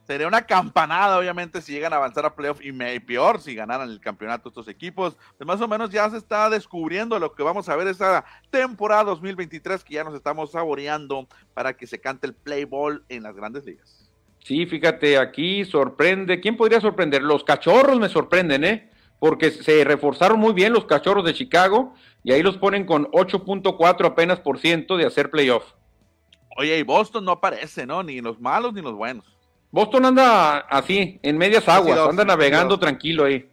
Sería una campanada, obviamente, si llegan a avanzar a playoff y, peor si ganaran el campeonato estos equipos. Pues más o menos ya se está descubriendo lo que vamos a ver esta temporada 2023 que ya nos estamos saboreando para que se cante el play ball en las grandes ligas. Sí, fíjate, aquí sorprende. ¿Quién podría sorprender? Los cachorros me sorprenden, ¿eh? Porque se reforzaron muy bien los cachorros de Chicago y ahí los ponen con 8.4 apenas por ciento de hacer playoff. Oye, y Boston no aparece, ¿no? Ni los malos ni los buenos. Boston anda así, en medias aguas, anda navegando tranquilo ahí.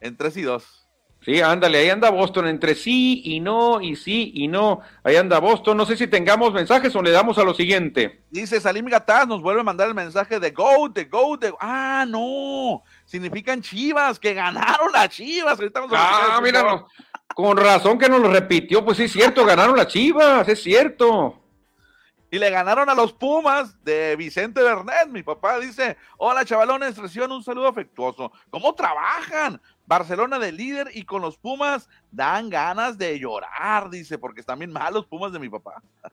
En tres y dos. Sí, ándale, ahí anda Boston, entre sí y no, y sí y no. Ahí anda Boston. No sé si tengamos mensajes o le damos a lo siguiente. Dice Salim Gataz, nos vuelve a mandar el mensaje de Go, de Go, de. Ah, no. Significan chivas, que ganaron las chivas. ah, mira, con razón que nos lo repitió. Pues sí, es cierto, ganaron las chivas, es cierto y le ganaron a los Pumas de Vicente Bernet. Mi papá dice, hola chavalones, reciban un saludo afectuoso. ¿Cómo trabajan? Barcelona de líder y con los Pumas dan ganas de llorar, dice, porque están bien mal los Pumas de mi papá. *laughs*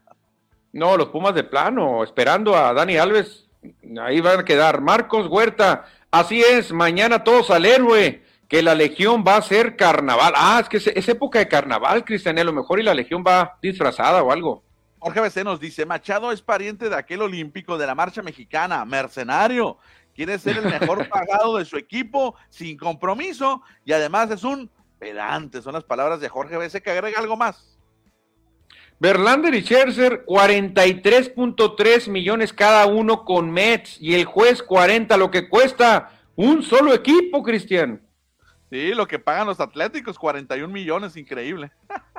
No, los Pumas de plano, esperando a Dani Alves, ahí van a quedar. Marcos Huerta, así es, mañana todos al héroe, que la Legión va a ser carnaval. Ah, es que es, época de carnaval, Cristian, a lo mejor y la Legión va disfrazada o algo. Jorge BC nos dice, Machado es pariente de aquel olímpico de la marcha mexicana, mercenario, quiere ser el mejor *laughs* pagado de su equipo sin compromiso y además es un pedante, son las palabras de Jorge BC que agrega algo más. Verlander y Scherzer 43.3 millones cada uno con Mets y el juez 40, lo que cuesta un solo equipo, Cristian. Sí, lo que pagan los Atléticos, 41 millones, increíble. *laughs*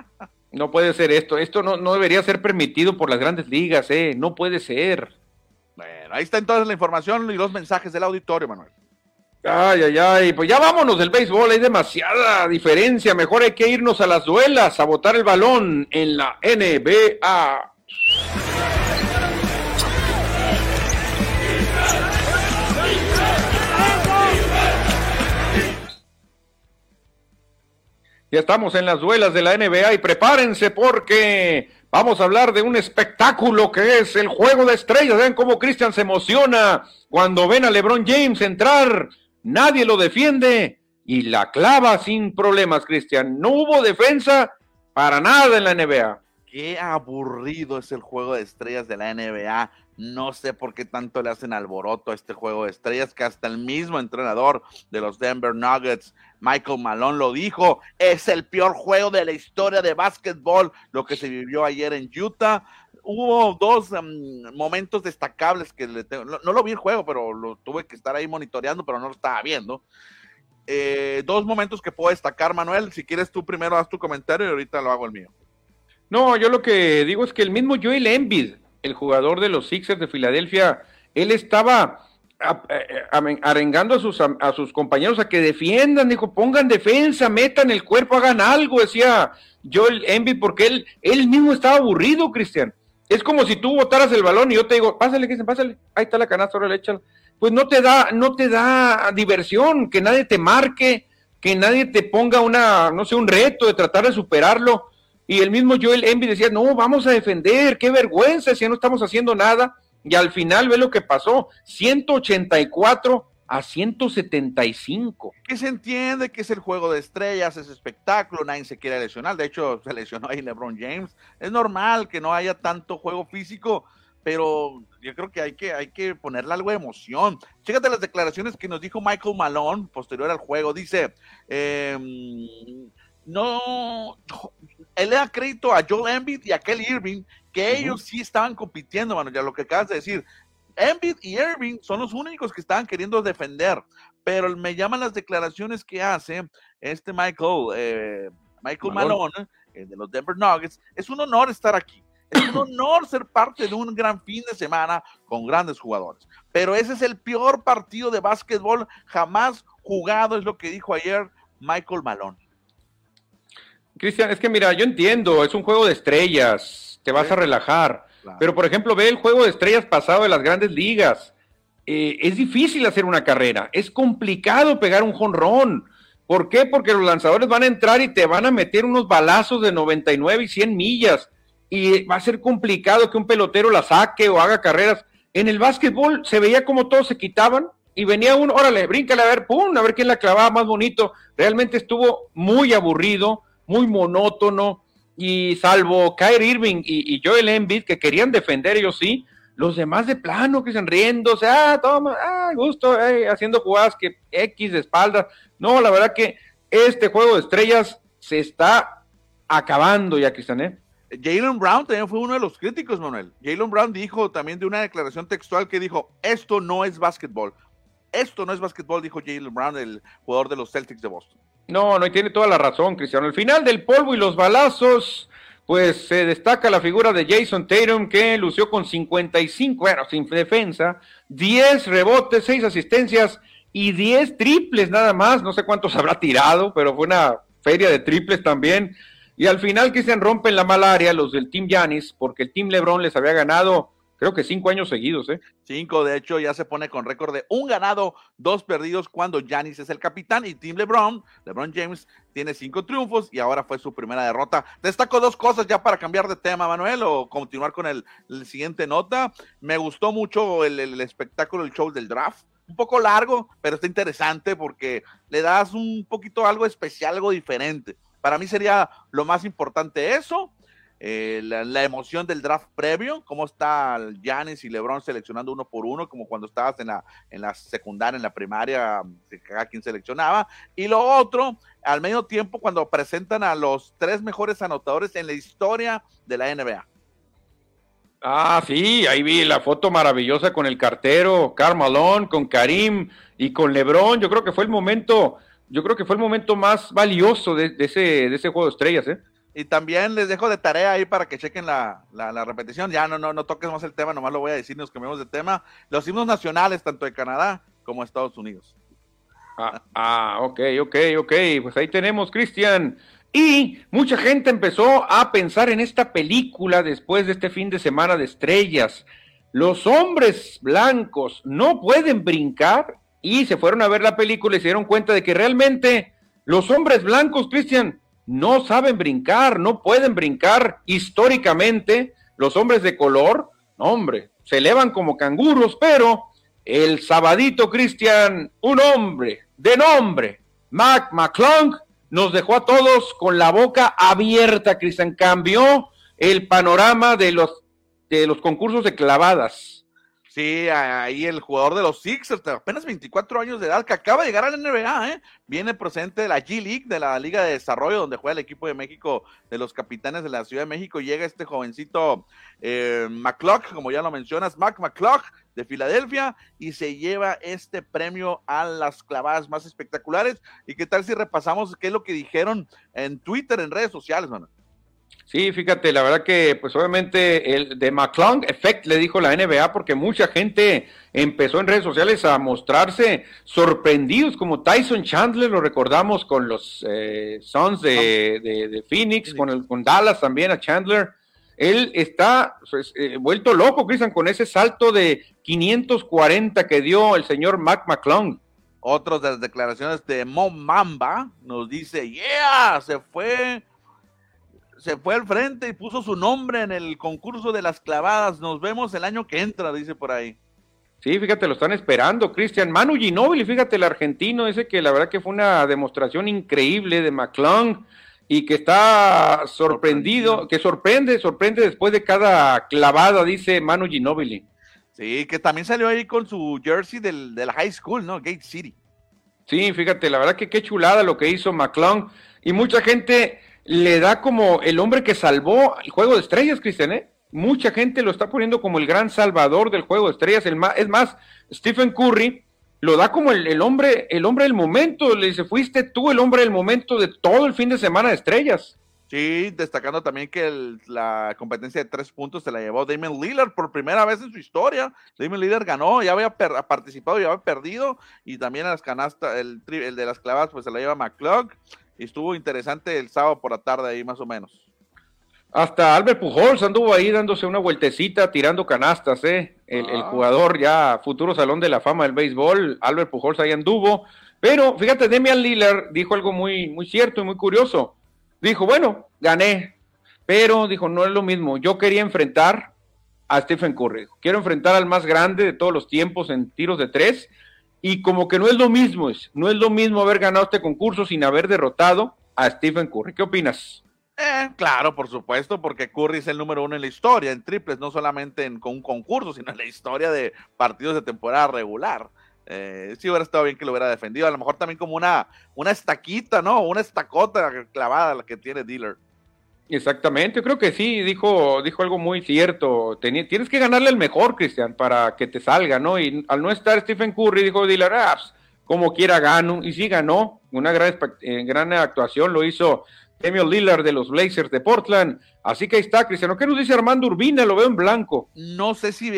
No puede ser esto. Esto no, no debería ser permitido por las grandes ligas, ¿eh? No puede ser. Bueno, ahí está entonces la información y los mensajes del auditorio, Manuel. Ay, ay, ay, pues ya vámonos del béisbol, hay demasiada diferencia, mejor hay que irnos a las duelas, a botar el balón en la NBA. Ya estamos en las duelas de la NBA y prepárense porque vamos a hablar de un espectáculo que es el juego de estrellas. Vean cómo Cristian se emociona cuando ven a LeBron James entrar. Nadie lo defiende y la clava sin problemas, Cristian. No hubo defensa para nada en la NBA. Qué aburrido es el juego de estrellas de la NBA. No sé por qué tanto le hacen alboroto a este juego de estrellas que hasta el mismo entrenador de los Denver Nuggets, Michael Malone, lo dijo. Es el peor juego de la historia de básquetbol, lo que se vivió ayer en Utah. Hubo dos em, momentos destacables que le tengo. No, lo vi el juego, pero lo tuve que estar ahí monitoreando, pero no lo estaba viendo. Eh, dos momentos que puedo destacar, Manuel. Si quieres tú primero haz tu comentario y ahorita lo hago el mío. No, yo lo que digo es que el mismo Joel Embiid el jugador de los Sixers de Filadelfia, él estaba eh, eh, arengando a sus, a sus compañeros a que defiendan, dijo, pongan defensa, metan el cuerpo, hagan algo, decía Joel Embiid, porque él, él mismo estaba aburrido, Cristian. Es como si tú botaras el balón y yo te digo, pásale, Cristian, pásale, ahí está la canasta, ahora le echan. Pues no te da, no te da diversión, que nadie te marque, que nadie te ponga una, no sé, un reto de tratar de superarlo. Y el mismo Joel Embiid decía, no, vamos a defender, qué vergüenza si no estamos haciendo nada. Y al final ve lo que pasó, 184 a 175. Que se entiende que es el juego de estrellas, es espectáculo, nadie se quiere lesionar. De hecho, se lesionó ahí LeBron James. Es normal que no haya tanto juego físico, pero yo creo que hay que, hay que ponerle algo de emoción. Chécate las declaraciones que nos dijo Michael Malone posterior al juego. Dice, eh, no, él le da crédito a Joel Embiid y a Kelly Irving, que ellos sí estaban compitiendo, mano, ya lo que acabas de decir. Embiid y Irving son los únicos que estaban queriendo defender, pero me llaman las declaraciones que hace este Michael, eh, Michael Malone, eh, de los Denver Nuggets. Es un honor estar aquí. Es un *coughs* honor ser parte de un gran fin de semana con grandes jugadores. Pero ese es el peor partido de básquetbol jamás jugado, es lo que dijo ayer Michael Malone. Cristian, es que mira, yo entiendo, es un juego de estrellas, te vas a relajar. Pero, por ejemplo, ve el juego de estrellas pasado de las grandes ligas. Eh, es difícil hacer una carrera, es complicado pegar un jonrón. ¿Por qué? Porque los lanzadores van a entrar y te van a meter unos balazos de 99 y 100 millas. Y va a ser complicado que un pelotero la saque o haga carreras. En el básquetbol se veía como todos se quitaban y venía uno, órale, bríncale a ver, pum, a ver quién la clavaba más bonito. Realmente estuvo muy aburrido muy monótono y salvo Kyrie Irving y, Joel Embiid que querían defender ellos sí, los demás de plano que se riendo, o sea, toma, ah, gusto, eh, haciendo jugadas que X de espalda. No, la verdad que este juego de estrellas se está acabando ya, Cristian. ¿eh? Jalen Brown también fue uno de los críticos, Manuel. Jalen Brown dijo también de una declaración textual que dijo, esto no es básquetbol. Esto no es básquetbol, dijo Jalen Brown, el jugador de los Celtics de Boston. No, no, y tiene toda la razón, Cristiano. Al final del polvo y los balazos, pues se destaca la figura de Jason Tatum, que lució con 55, bueno, sin defensa, 10 rebotes, 6 asistencias y 10 triples nada más. No sé cuántos *laughs* habrá tirado, pero fue una feria de triples también. Y al final, Cristian, rompen la malaria los del Team Yanis, porque el Team LeBron les había ganado Creo que cinco años seguidos, ¿eh? Cinco, de hecho, ya se pone con récord de un ganado, dos perdidos cuando Janis es el capitán y Team LeBron, LeBron James, tiene cinco triunfos y ahora fue su primera derrota. Destaco dos cosas ya para cambiar de tema, Manuel, o continuar con el, siguiente nota. Me gustó mucho el, el espectáculo, el show del draft un poco largo, pero está interesante porque le das un poquito algo especial, algo diferente. Para mí sería lo más importante eso eh, la, emoción del draft previo, cómo está Giannis y LeBron seleccionando uno por uno, como cuando estabas en la, en la secundaria, en la primaria, cada quien seleccionaba. Y lo otro, al medio tiempo, cuando presentan a los tres mejores anotadores en la historia de la NBA. Ah, sí, ahí vi la foto maravillosa con el cartero, Carmalón, con Karim y con LeBron. Yo creo que fue el momento, yo creo que fue el momento más valioso de, ese, de ese juego de estrellas, ¿eh? Y también les dejo de tarea ahí para que chequen la, repetición. Ya no, no, no toques más el tema, nomás lo voy a decir, nos cambiamos de tema. Los himnos nacionales, tanto de Canadá como de Estados Unidos. Ah, ah ok, ok, ok. Pues ahí tenemos, Cristian. Y mucha gente empezó a pensar en esta película después de este fin de semana de estrellas. Los hombres blancos no pueden brincar y se fueron a ver la película y se dieron cuenta de que realmente los hombres blancos, Cristian, no saben brincar, no pueden brincar históricamente los hombres de color, hombre, se elevan como canguros, pero el sabadito Cristian, un hombre de nombre, Mac McClung, nos dejó a todos con la boca abierta, Cristian, cambió el panorama de los, de los concursos de clavadas Sí, ahí el jugador de los Sixers, apenas 24 años de edad, que acaba de llegar a la NBA, ¿eh? viene procedente de la G-League, de la Liga de Desarrollo, donde juega el equipo de México, de los capitanes de la Ciudad de México. Llega este jovencito eh, McClock, como ya lo mencionas, Mac McClock, de Filadelfia, y se lleva este premio a las clavadas más espectaculares. ¿Y qué tal si repasamos qué es lo que dijeron en Twitter, en redes sociales, mano? Sí, fíjate, la verdad que pues obviamente el de McClung Effect le dijo la NBA porque mucha gente empezó en redes sociales a mostrarse sorprendidos como Tyson Chandler, lo recordamos con los eh, Suns de, Phoenix, con, el, con Dallas también a Chandler. Él está pues, eh, vuelto loco, Cristian, con ese salto de 540 que dio el señor Mac McClung. Otros de las declaraciones de Mo Mamba nos dice, yeah, se fue se fue al frente y puso su nombre en el concurso de las clavadas. Nos vemos el año que entra, dice por ahí. Sí, fíjate, lo están esperando, Cristian. Manu Ginóbili, fíjate, el argentino, dice que la verdad que fue una demostración increíble de McClung y que está sorprendido, que sorprende, sorprende después de cada clavada, dice Manu Ginóbili. Sí, que también salió ahí con su jersey del, del high school, ¿no? Gate City. Sí, fíjate, la verdad que qué chulada lo que hizo McClung y mucha gente le da como el hombre que salvó el juego de estrellas, Cristian, ¿eh? Mucha gente lo está poniendo como el gran salvador del juego de estrellas. El es más, Stephen Curry lo da como el, hombre, el hombre del momento. Le dice, fuiste tú el hombre del momento de todo el fin de semana de estrellas. Sí, destacando también que la competencia de tres puntos se la llevó Damon Lillard por primera vez en su historia. Damon Lillard ganó, ya había participado, ya había perdido. Y también a las canastas, el, el de las clavadas, pues se la lleva McClug y estuvo interesante el sábado por la tarde ahí más o menos. Hasta Albert Pujols anduvo ahí dándose una vueltecita, tirando canastas, ¿eh? El, ah. jugador ya futuro salón de la fama del béisbol, Albert Pujols ahí anduvo. Pero fíjate, Demian Lillard dijo algo muy, muy cierto y muy curioso. Dijo, bueno, gané, pero dijo, no es lo mismo. Yo quería enfrentar a Stephen Curry. Quiero enfrentar al más grande de todos los tiempos en tiros de tres y como que no es lo mismo, no es lo mismo haber ganado este concurso sin haber derrotado a Stephen Curry. ¿Qué opinas? Eh, claro, por supuesto, porque Curry es el número uno en la historia, en triples, no solamente en, con un concurso, sino en la historia de partidos de temporada regular. Eh, sí hubiera estado bien que lo hubiera defendido, a lo mejor también como una, una estaquita, ¿no? Una estacota clavada la que tiene Dealer. Exactamente, creo que sí, dijo, dijo algo muy cierto. tienes que ganarle al mejor, Cristian, para que te salga, ¿no? Y al no estar Stephen Curry, dijo Diller, ah, pues, como quiera gano. Y sí ganó, una gran, eh, gran actuación lo hizo Emil Lillard de los Blazers de Portland. Así que ahí está, Cristiano. ¿Qué nos dice Armando Urbina? Lo veo en blanco. No sé si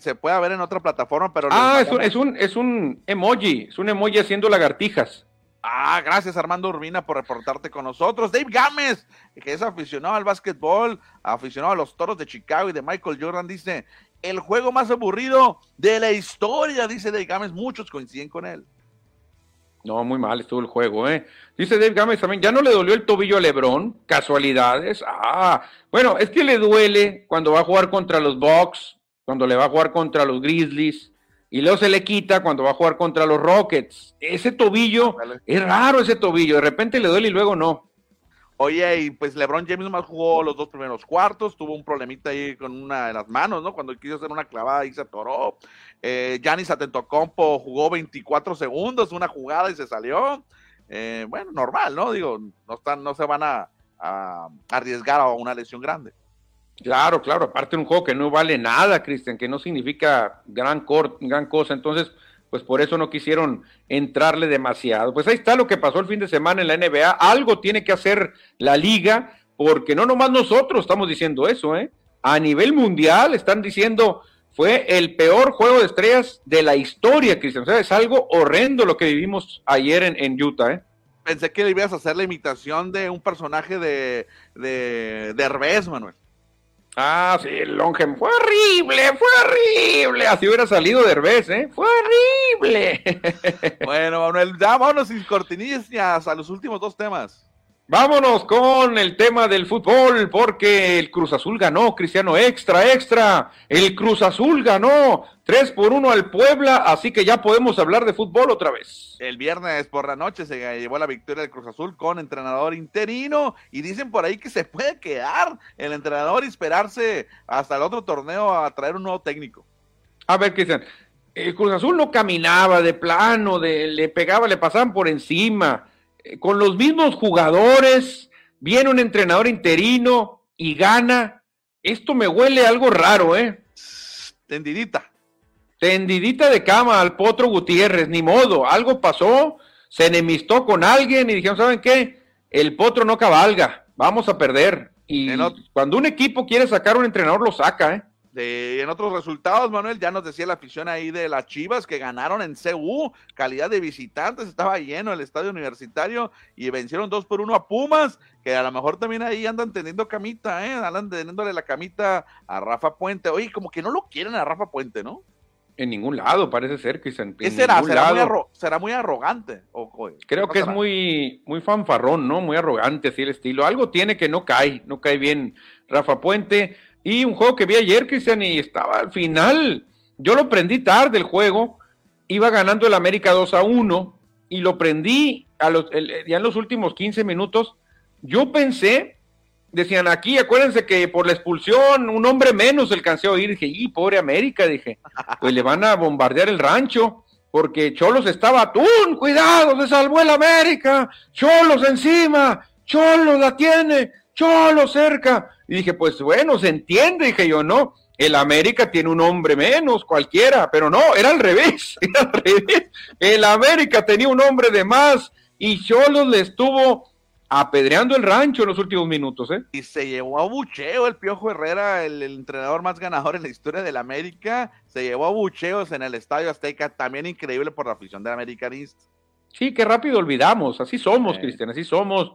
se puede ver en otra plataforma, pero... Ah, es un, es un, es un emoji, es un emoji haciendo lagartijas. Ah, gracias Armando Urbina por reportarte con nosotros. Dave Gámez, que es aficionado al básquetbol, aficionado a los toros de Chicago y de Michael Jordan, dice, el juego más aburrido de la historia, dice Dave Gámez. Muchos coinciden con él. No, muy mal estuvo el juego, ¿eh? Dice Dave Gámez también, ya no le dolió el tobillo a Lebron, casualidades. Ah, bueno, es que le duele cuando va a jugar contra los Bucks, cuando le va a jugar contra los Grizzlies, y luego se le quita cuando va a jugar contra los Rockets. Ese tobillo, es raro ese tobillo, de repente le duele y luego no. Oye, y pues LeBron James más jugó los dos primeros cuartos, tuvo un problemita ahí con una de las manos, ¿no? Cuando quiso hacer una clavada y se atoró. Eh, Giannis Atentocompo jugó 24 segundos, una jugada y se salió. Eh, bueno, normal, ¿no? Digo, no, están, no se van a arriesgar a una lesión grande. Claro, claro, aparte un juego que no vale nada, Cristian, que no significa gran, gran cosa, entonces, pues por eso no quisieron entrarle demasiado. Pues ahí está lo que pasó el fin de semana en la NBA, algo tiene que hacer la liga, porque no nomás nosotros estamos diciendo eso, ¿eh? A nivel mundial están diciendo, fue el peor juego de estrellas de la historia, Cristian, o sea, es algo horrendo lo que vivimos ayer en, en Utah, ¿eh? Pensé que ibas a hacer la imitación de un personaje de, de, de Manuel. Ah, sí, el Longem. Fue horrible, fue horrible. Así hubiera salido de Herbés, ¿eh? Fue horrible. *laughs* bueno, Manuel, ya vámonos sin cortinillas a los últimos dos temas. Vámonos con el tema del fútbol, porque el Cruz Azul ganó, Cristiano, extra, extra. El Cruz Azul ganó 3 por 1 al Puebla, así que ya podemos hablar de fútbol otra vez. El viernes por la noche se llevó la victoria del Cruz Azul con entrenador interino y dicen por ahí que se puede quedar el entrenador y esperarse hasta el otro torneo a traer un nuevo técnico. A ver, Cristian, el Cruz Azul no caminaba de plano, de, le pegaba, le pasaban por encima con los mismos jugadores, viene un entrenador interino y gana. Esto me huele algo raro, ¿eh? Tendidita. Tendidita de cama al Potro Gutiérrez, ni modo, algo pasó, se enemistó con alguien y dijeron, ¿saben qué? El Potro no cabalga, vamos a perder. Y cuando un equipo quiere sacar un entrenador, lo saca, ¿eh? En otros resultados, Manuel, ya nos decía la afición ahí de las Chivas que ganaron en CU, calidad de visitantes, estaba lleno el estadio universitario y vencieron dos por uno a Pumas, que a lo mejor también ahí andan teniendo camita, ¿eh? andan teniéndole la camita a Rafa Puente. Oye, como que no lo quieren a Rafa Puente, ¿no? En ningún lado, parece ser que ¿Qué será? ¿Será muy, ¿Será muy, arrogante? Creo que es muy, muy fanfarrón, ¿no? Muy arrogante, así el estilo. Algo tiene que no cae, no cae bien Rafa Puente. Y un juego que vi ayer, Cristian, y estaba al final. Yo lo prendí tarde el juego. Iba ganando el América 2 a 1 y lo prendí a los, ya en los últimos 15 minutos. Yo pensé, decían aquí, acuérdense que por la expulsión un hombre menos alcancé a oír. Dije, y pobre América, dije, *laughs* pues le van a bombardear el rancho porque Cholos estaba atún, cuidado, se salvó el América, Cholos encima, Cholos la tiene, Cholos cerca. Y dije, pues bueno, se entiende, dije yo, no, el América tiene un hombre menos, cualquiera, pero no, era al revés, *laughs* era al revés. El América tenía un hombre de más y Cholos le estuvo apedreando el rancho en los últimos minutos, ¿eh? Y se llevó a bucheo el Piojo Herrera, el, entrenador más ganador en la historia del América, se llevó a bucheos en el Estadio Azteca, también increíble por la afición del americanista. Sí, qué rápido olvidamos, así somos, Cristian, así somos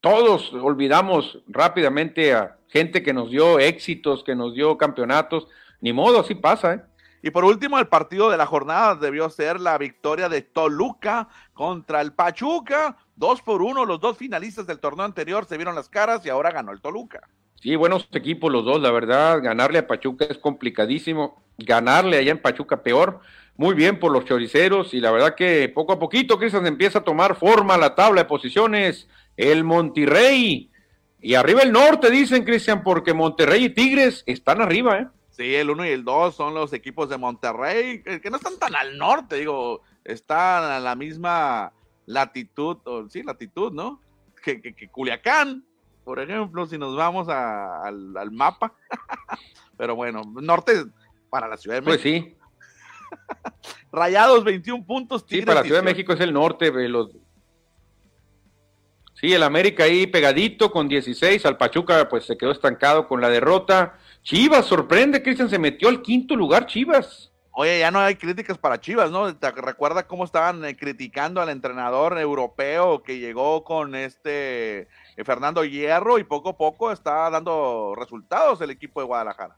todos olvidamos rápidamente a gente que nos dio éxitos, que nos dio campeonatos. Ni modo, así pasa, ¿eh? Y por último, el partido de la jornada debió ser la victoria de Toluca contra el Pachuca. Dos por uno, los dos finalistas del torneo anterior se vieron las caras y ahora ganó el Toluca. Sí, buenos equipos los dos, la verdad. Ganarle a Pachuca es complicadísimo. Ganarle allá en Pachuca peor. Muy bien por los choriceros y la verdad que poco a poquito, Cristian, empieza a tomar forma la tabla de posiciones el Monterrey. Y arriba el norte, dicen, Cristian, porque Monterrey y Tigres están arriba, ¿eh? Sí, el 1 y el 2 son los equipos de Monterrey, que no están tan al norte, digo, están a la misma latitud, o, sí, latitud, ¿no? Que, que, Culiacán, por ejemplo, si nos vamos al, mapa. *laughs* Pero bueno, norte para la Ciudad de México. Pues sí. *laughs* Rayados 21 puntos. Tigres, sí, para la Ciudad de México es el norte, los, Sí, el América ahí pegadito con 16, al Pachuca pues se quedó estancado con la derrota. Chivas sorprende, Cristian se metió al quinto lugar, Chivas. Oye, ya no hay críticas para Chivas, ¿no? ¿Te recuerda cómo estaban eh, criticando al entrenador europeo que llegó con este eh, Fernando Hierro y poco a poco está dando resultados el equipo de Guadalajara?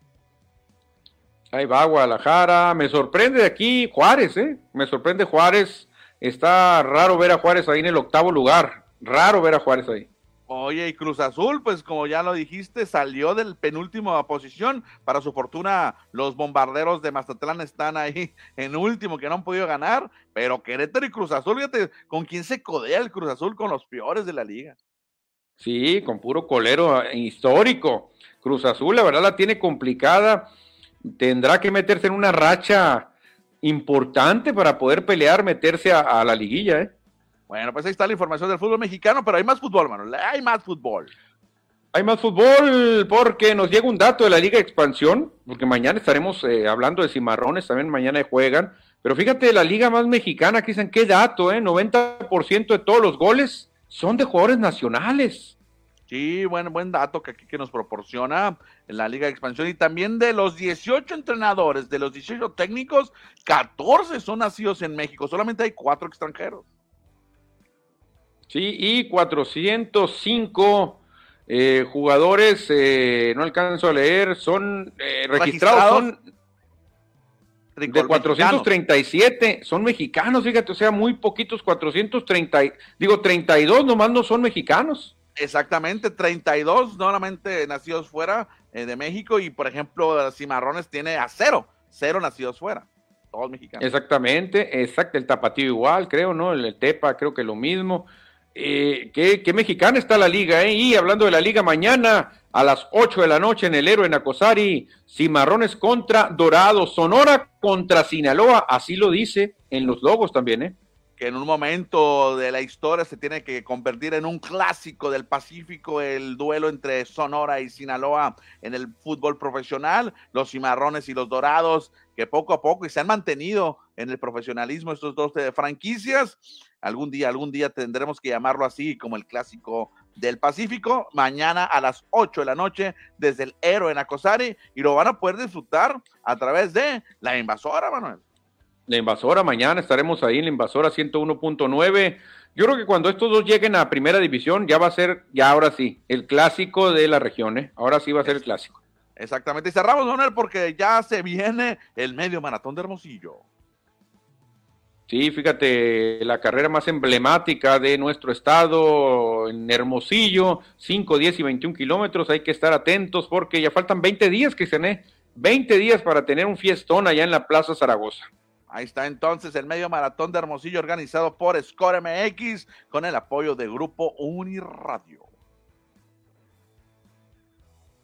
Ahí va Guadalajara, me sorprende de aquí Juárez, ¿eh? Me sorprende Juárez, está raro ver a Juárez ahí en el octavo lugar, Raro ver a Juárez ahí. Oye, y Cruz Azul, pues como ya lo dijiste, salió del penúltimo posición. Para su fortuna, los bombarderos de Mazatlán están ahí *laughs* en último, que no han podido ganar. Pero Querétaro y Cruz Azul, fíjate, ¿con quién se codea el Cruz Azul? Con los peores de la liga. Sí, con puro colero eh, histórico. Cruz Azul, la verdad, la tiene complicada. Tendrá que meterse en una racha importante para poder pelear, meterse a, a la liguilla, ¿eh? Bueno, pues ahí está la información del fútbol mexicano, pero hay más fútbol, Manuel. Hay más fútbol. Hay más fútbol porque nos llega un dato de la Liga Expansión, porque mañana estaremos eh, hablando de cimarrones, también mañana juegan. Pero fíjate, la liga más mexicana, dicen qué dato, ¿eh? 90% de todos los goles son de jugadores nacionales. Sí, bueno, buen dato que aquí que nos proporciona la Liga de Expansión. Y también de los 18 entrenadores, de los 18 técnicos, 14 son nacidos en México. Solamente hay cuatro extranjeros. Sí, y 405 eh, jugadores, eh, no alcanzo a leer, son eh, registrados, son de 437 son mexicanos, fíjate, o sea, muy poquitos, 430, digo, 32 nomás no son mexicanos. Exactamente, 32 normalmente nacidos fuera eh, de México y, por ejemplo, Cimarrones tiene a cero, cero nacidos fuera, todos mexicanos. Exactamente, exacto, el tapatío igual, creo, ¿no? El, Tepa, creo que lo mismo. Eh, ¿qué, ¿qué, mexicana está la liga, ¿eh? Y hablando de la liga, mañana a las 8 de la noche en el héroe Acosari, Cimarrones contra Dorados, Sonora contra Sinaloa, así lo dice en los logos también, ¿eh? Que en un momento de la historia se tiene que convertir en un clásico del Pacífico, el duelo entre Sonora y Sinaloa en el fútbol profesional, los Cimarrones y los Dorados, que poco a poco y se han mantenido en el profesionalismo estos dos de franquicias. Algún día, algún día tendremos que llamarlo así como el clásico del Pacífico, mañana a las 8 de la noche desde el Héroe en Acosari y lo van a poder disfrutar a través de la invasora, Manuel. La invasora, mañana estaremos ahí en la invasora 101.9. Yo creo que cuando estos dos lleguen a primera división ya va a ser, ya ahora sí, el clásico de la región, ¿eh? Ahora sí va a ser el clásico. Exactamente. Y cerramos, Manuel, porque ya se viene el medio maratón de Hermosillo. Sí, fíjate, la carrera más emblemática de nuestro estado en Hermosillo, 5, 10 y 21 kilómetros, hay que estar atentos porque ya faltan 20 días, que se 20 días para tener un fiestón allá en la Plaza Zaragoza. Ahí está entonces el medio maratón de Hermosillo organizado por Score MX con el apoyo de Grupo Uniradio.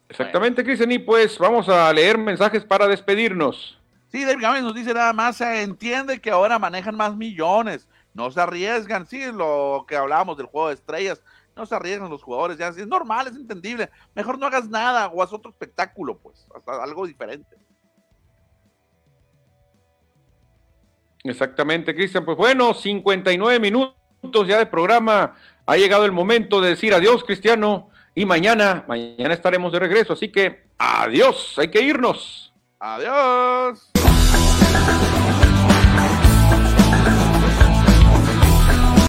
Exactamente, Cristian, y pues vamos a leer mensajes para despedirnos. Sí, David Gámez nos dice nada más, se entiende que ahora manejan más millones, no se arriesgan, sí, lo que hablábamos del juego de estrellas, no se arriesgan los jugadores, ya es normal, es entendible, mejor no hagas nada o haz otro espectáculo, pues, hasta algo diferente. Exactamente, Cristian, pues bueno, 59 minutos ya de programa, ha llegado el momento de decir adiós, Cristiano, y mañana, mañana estaremos de regreso, así que adiós, hay que irnos. Adiós.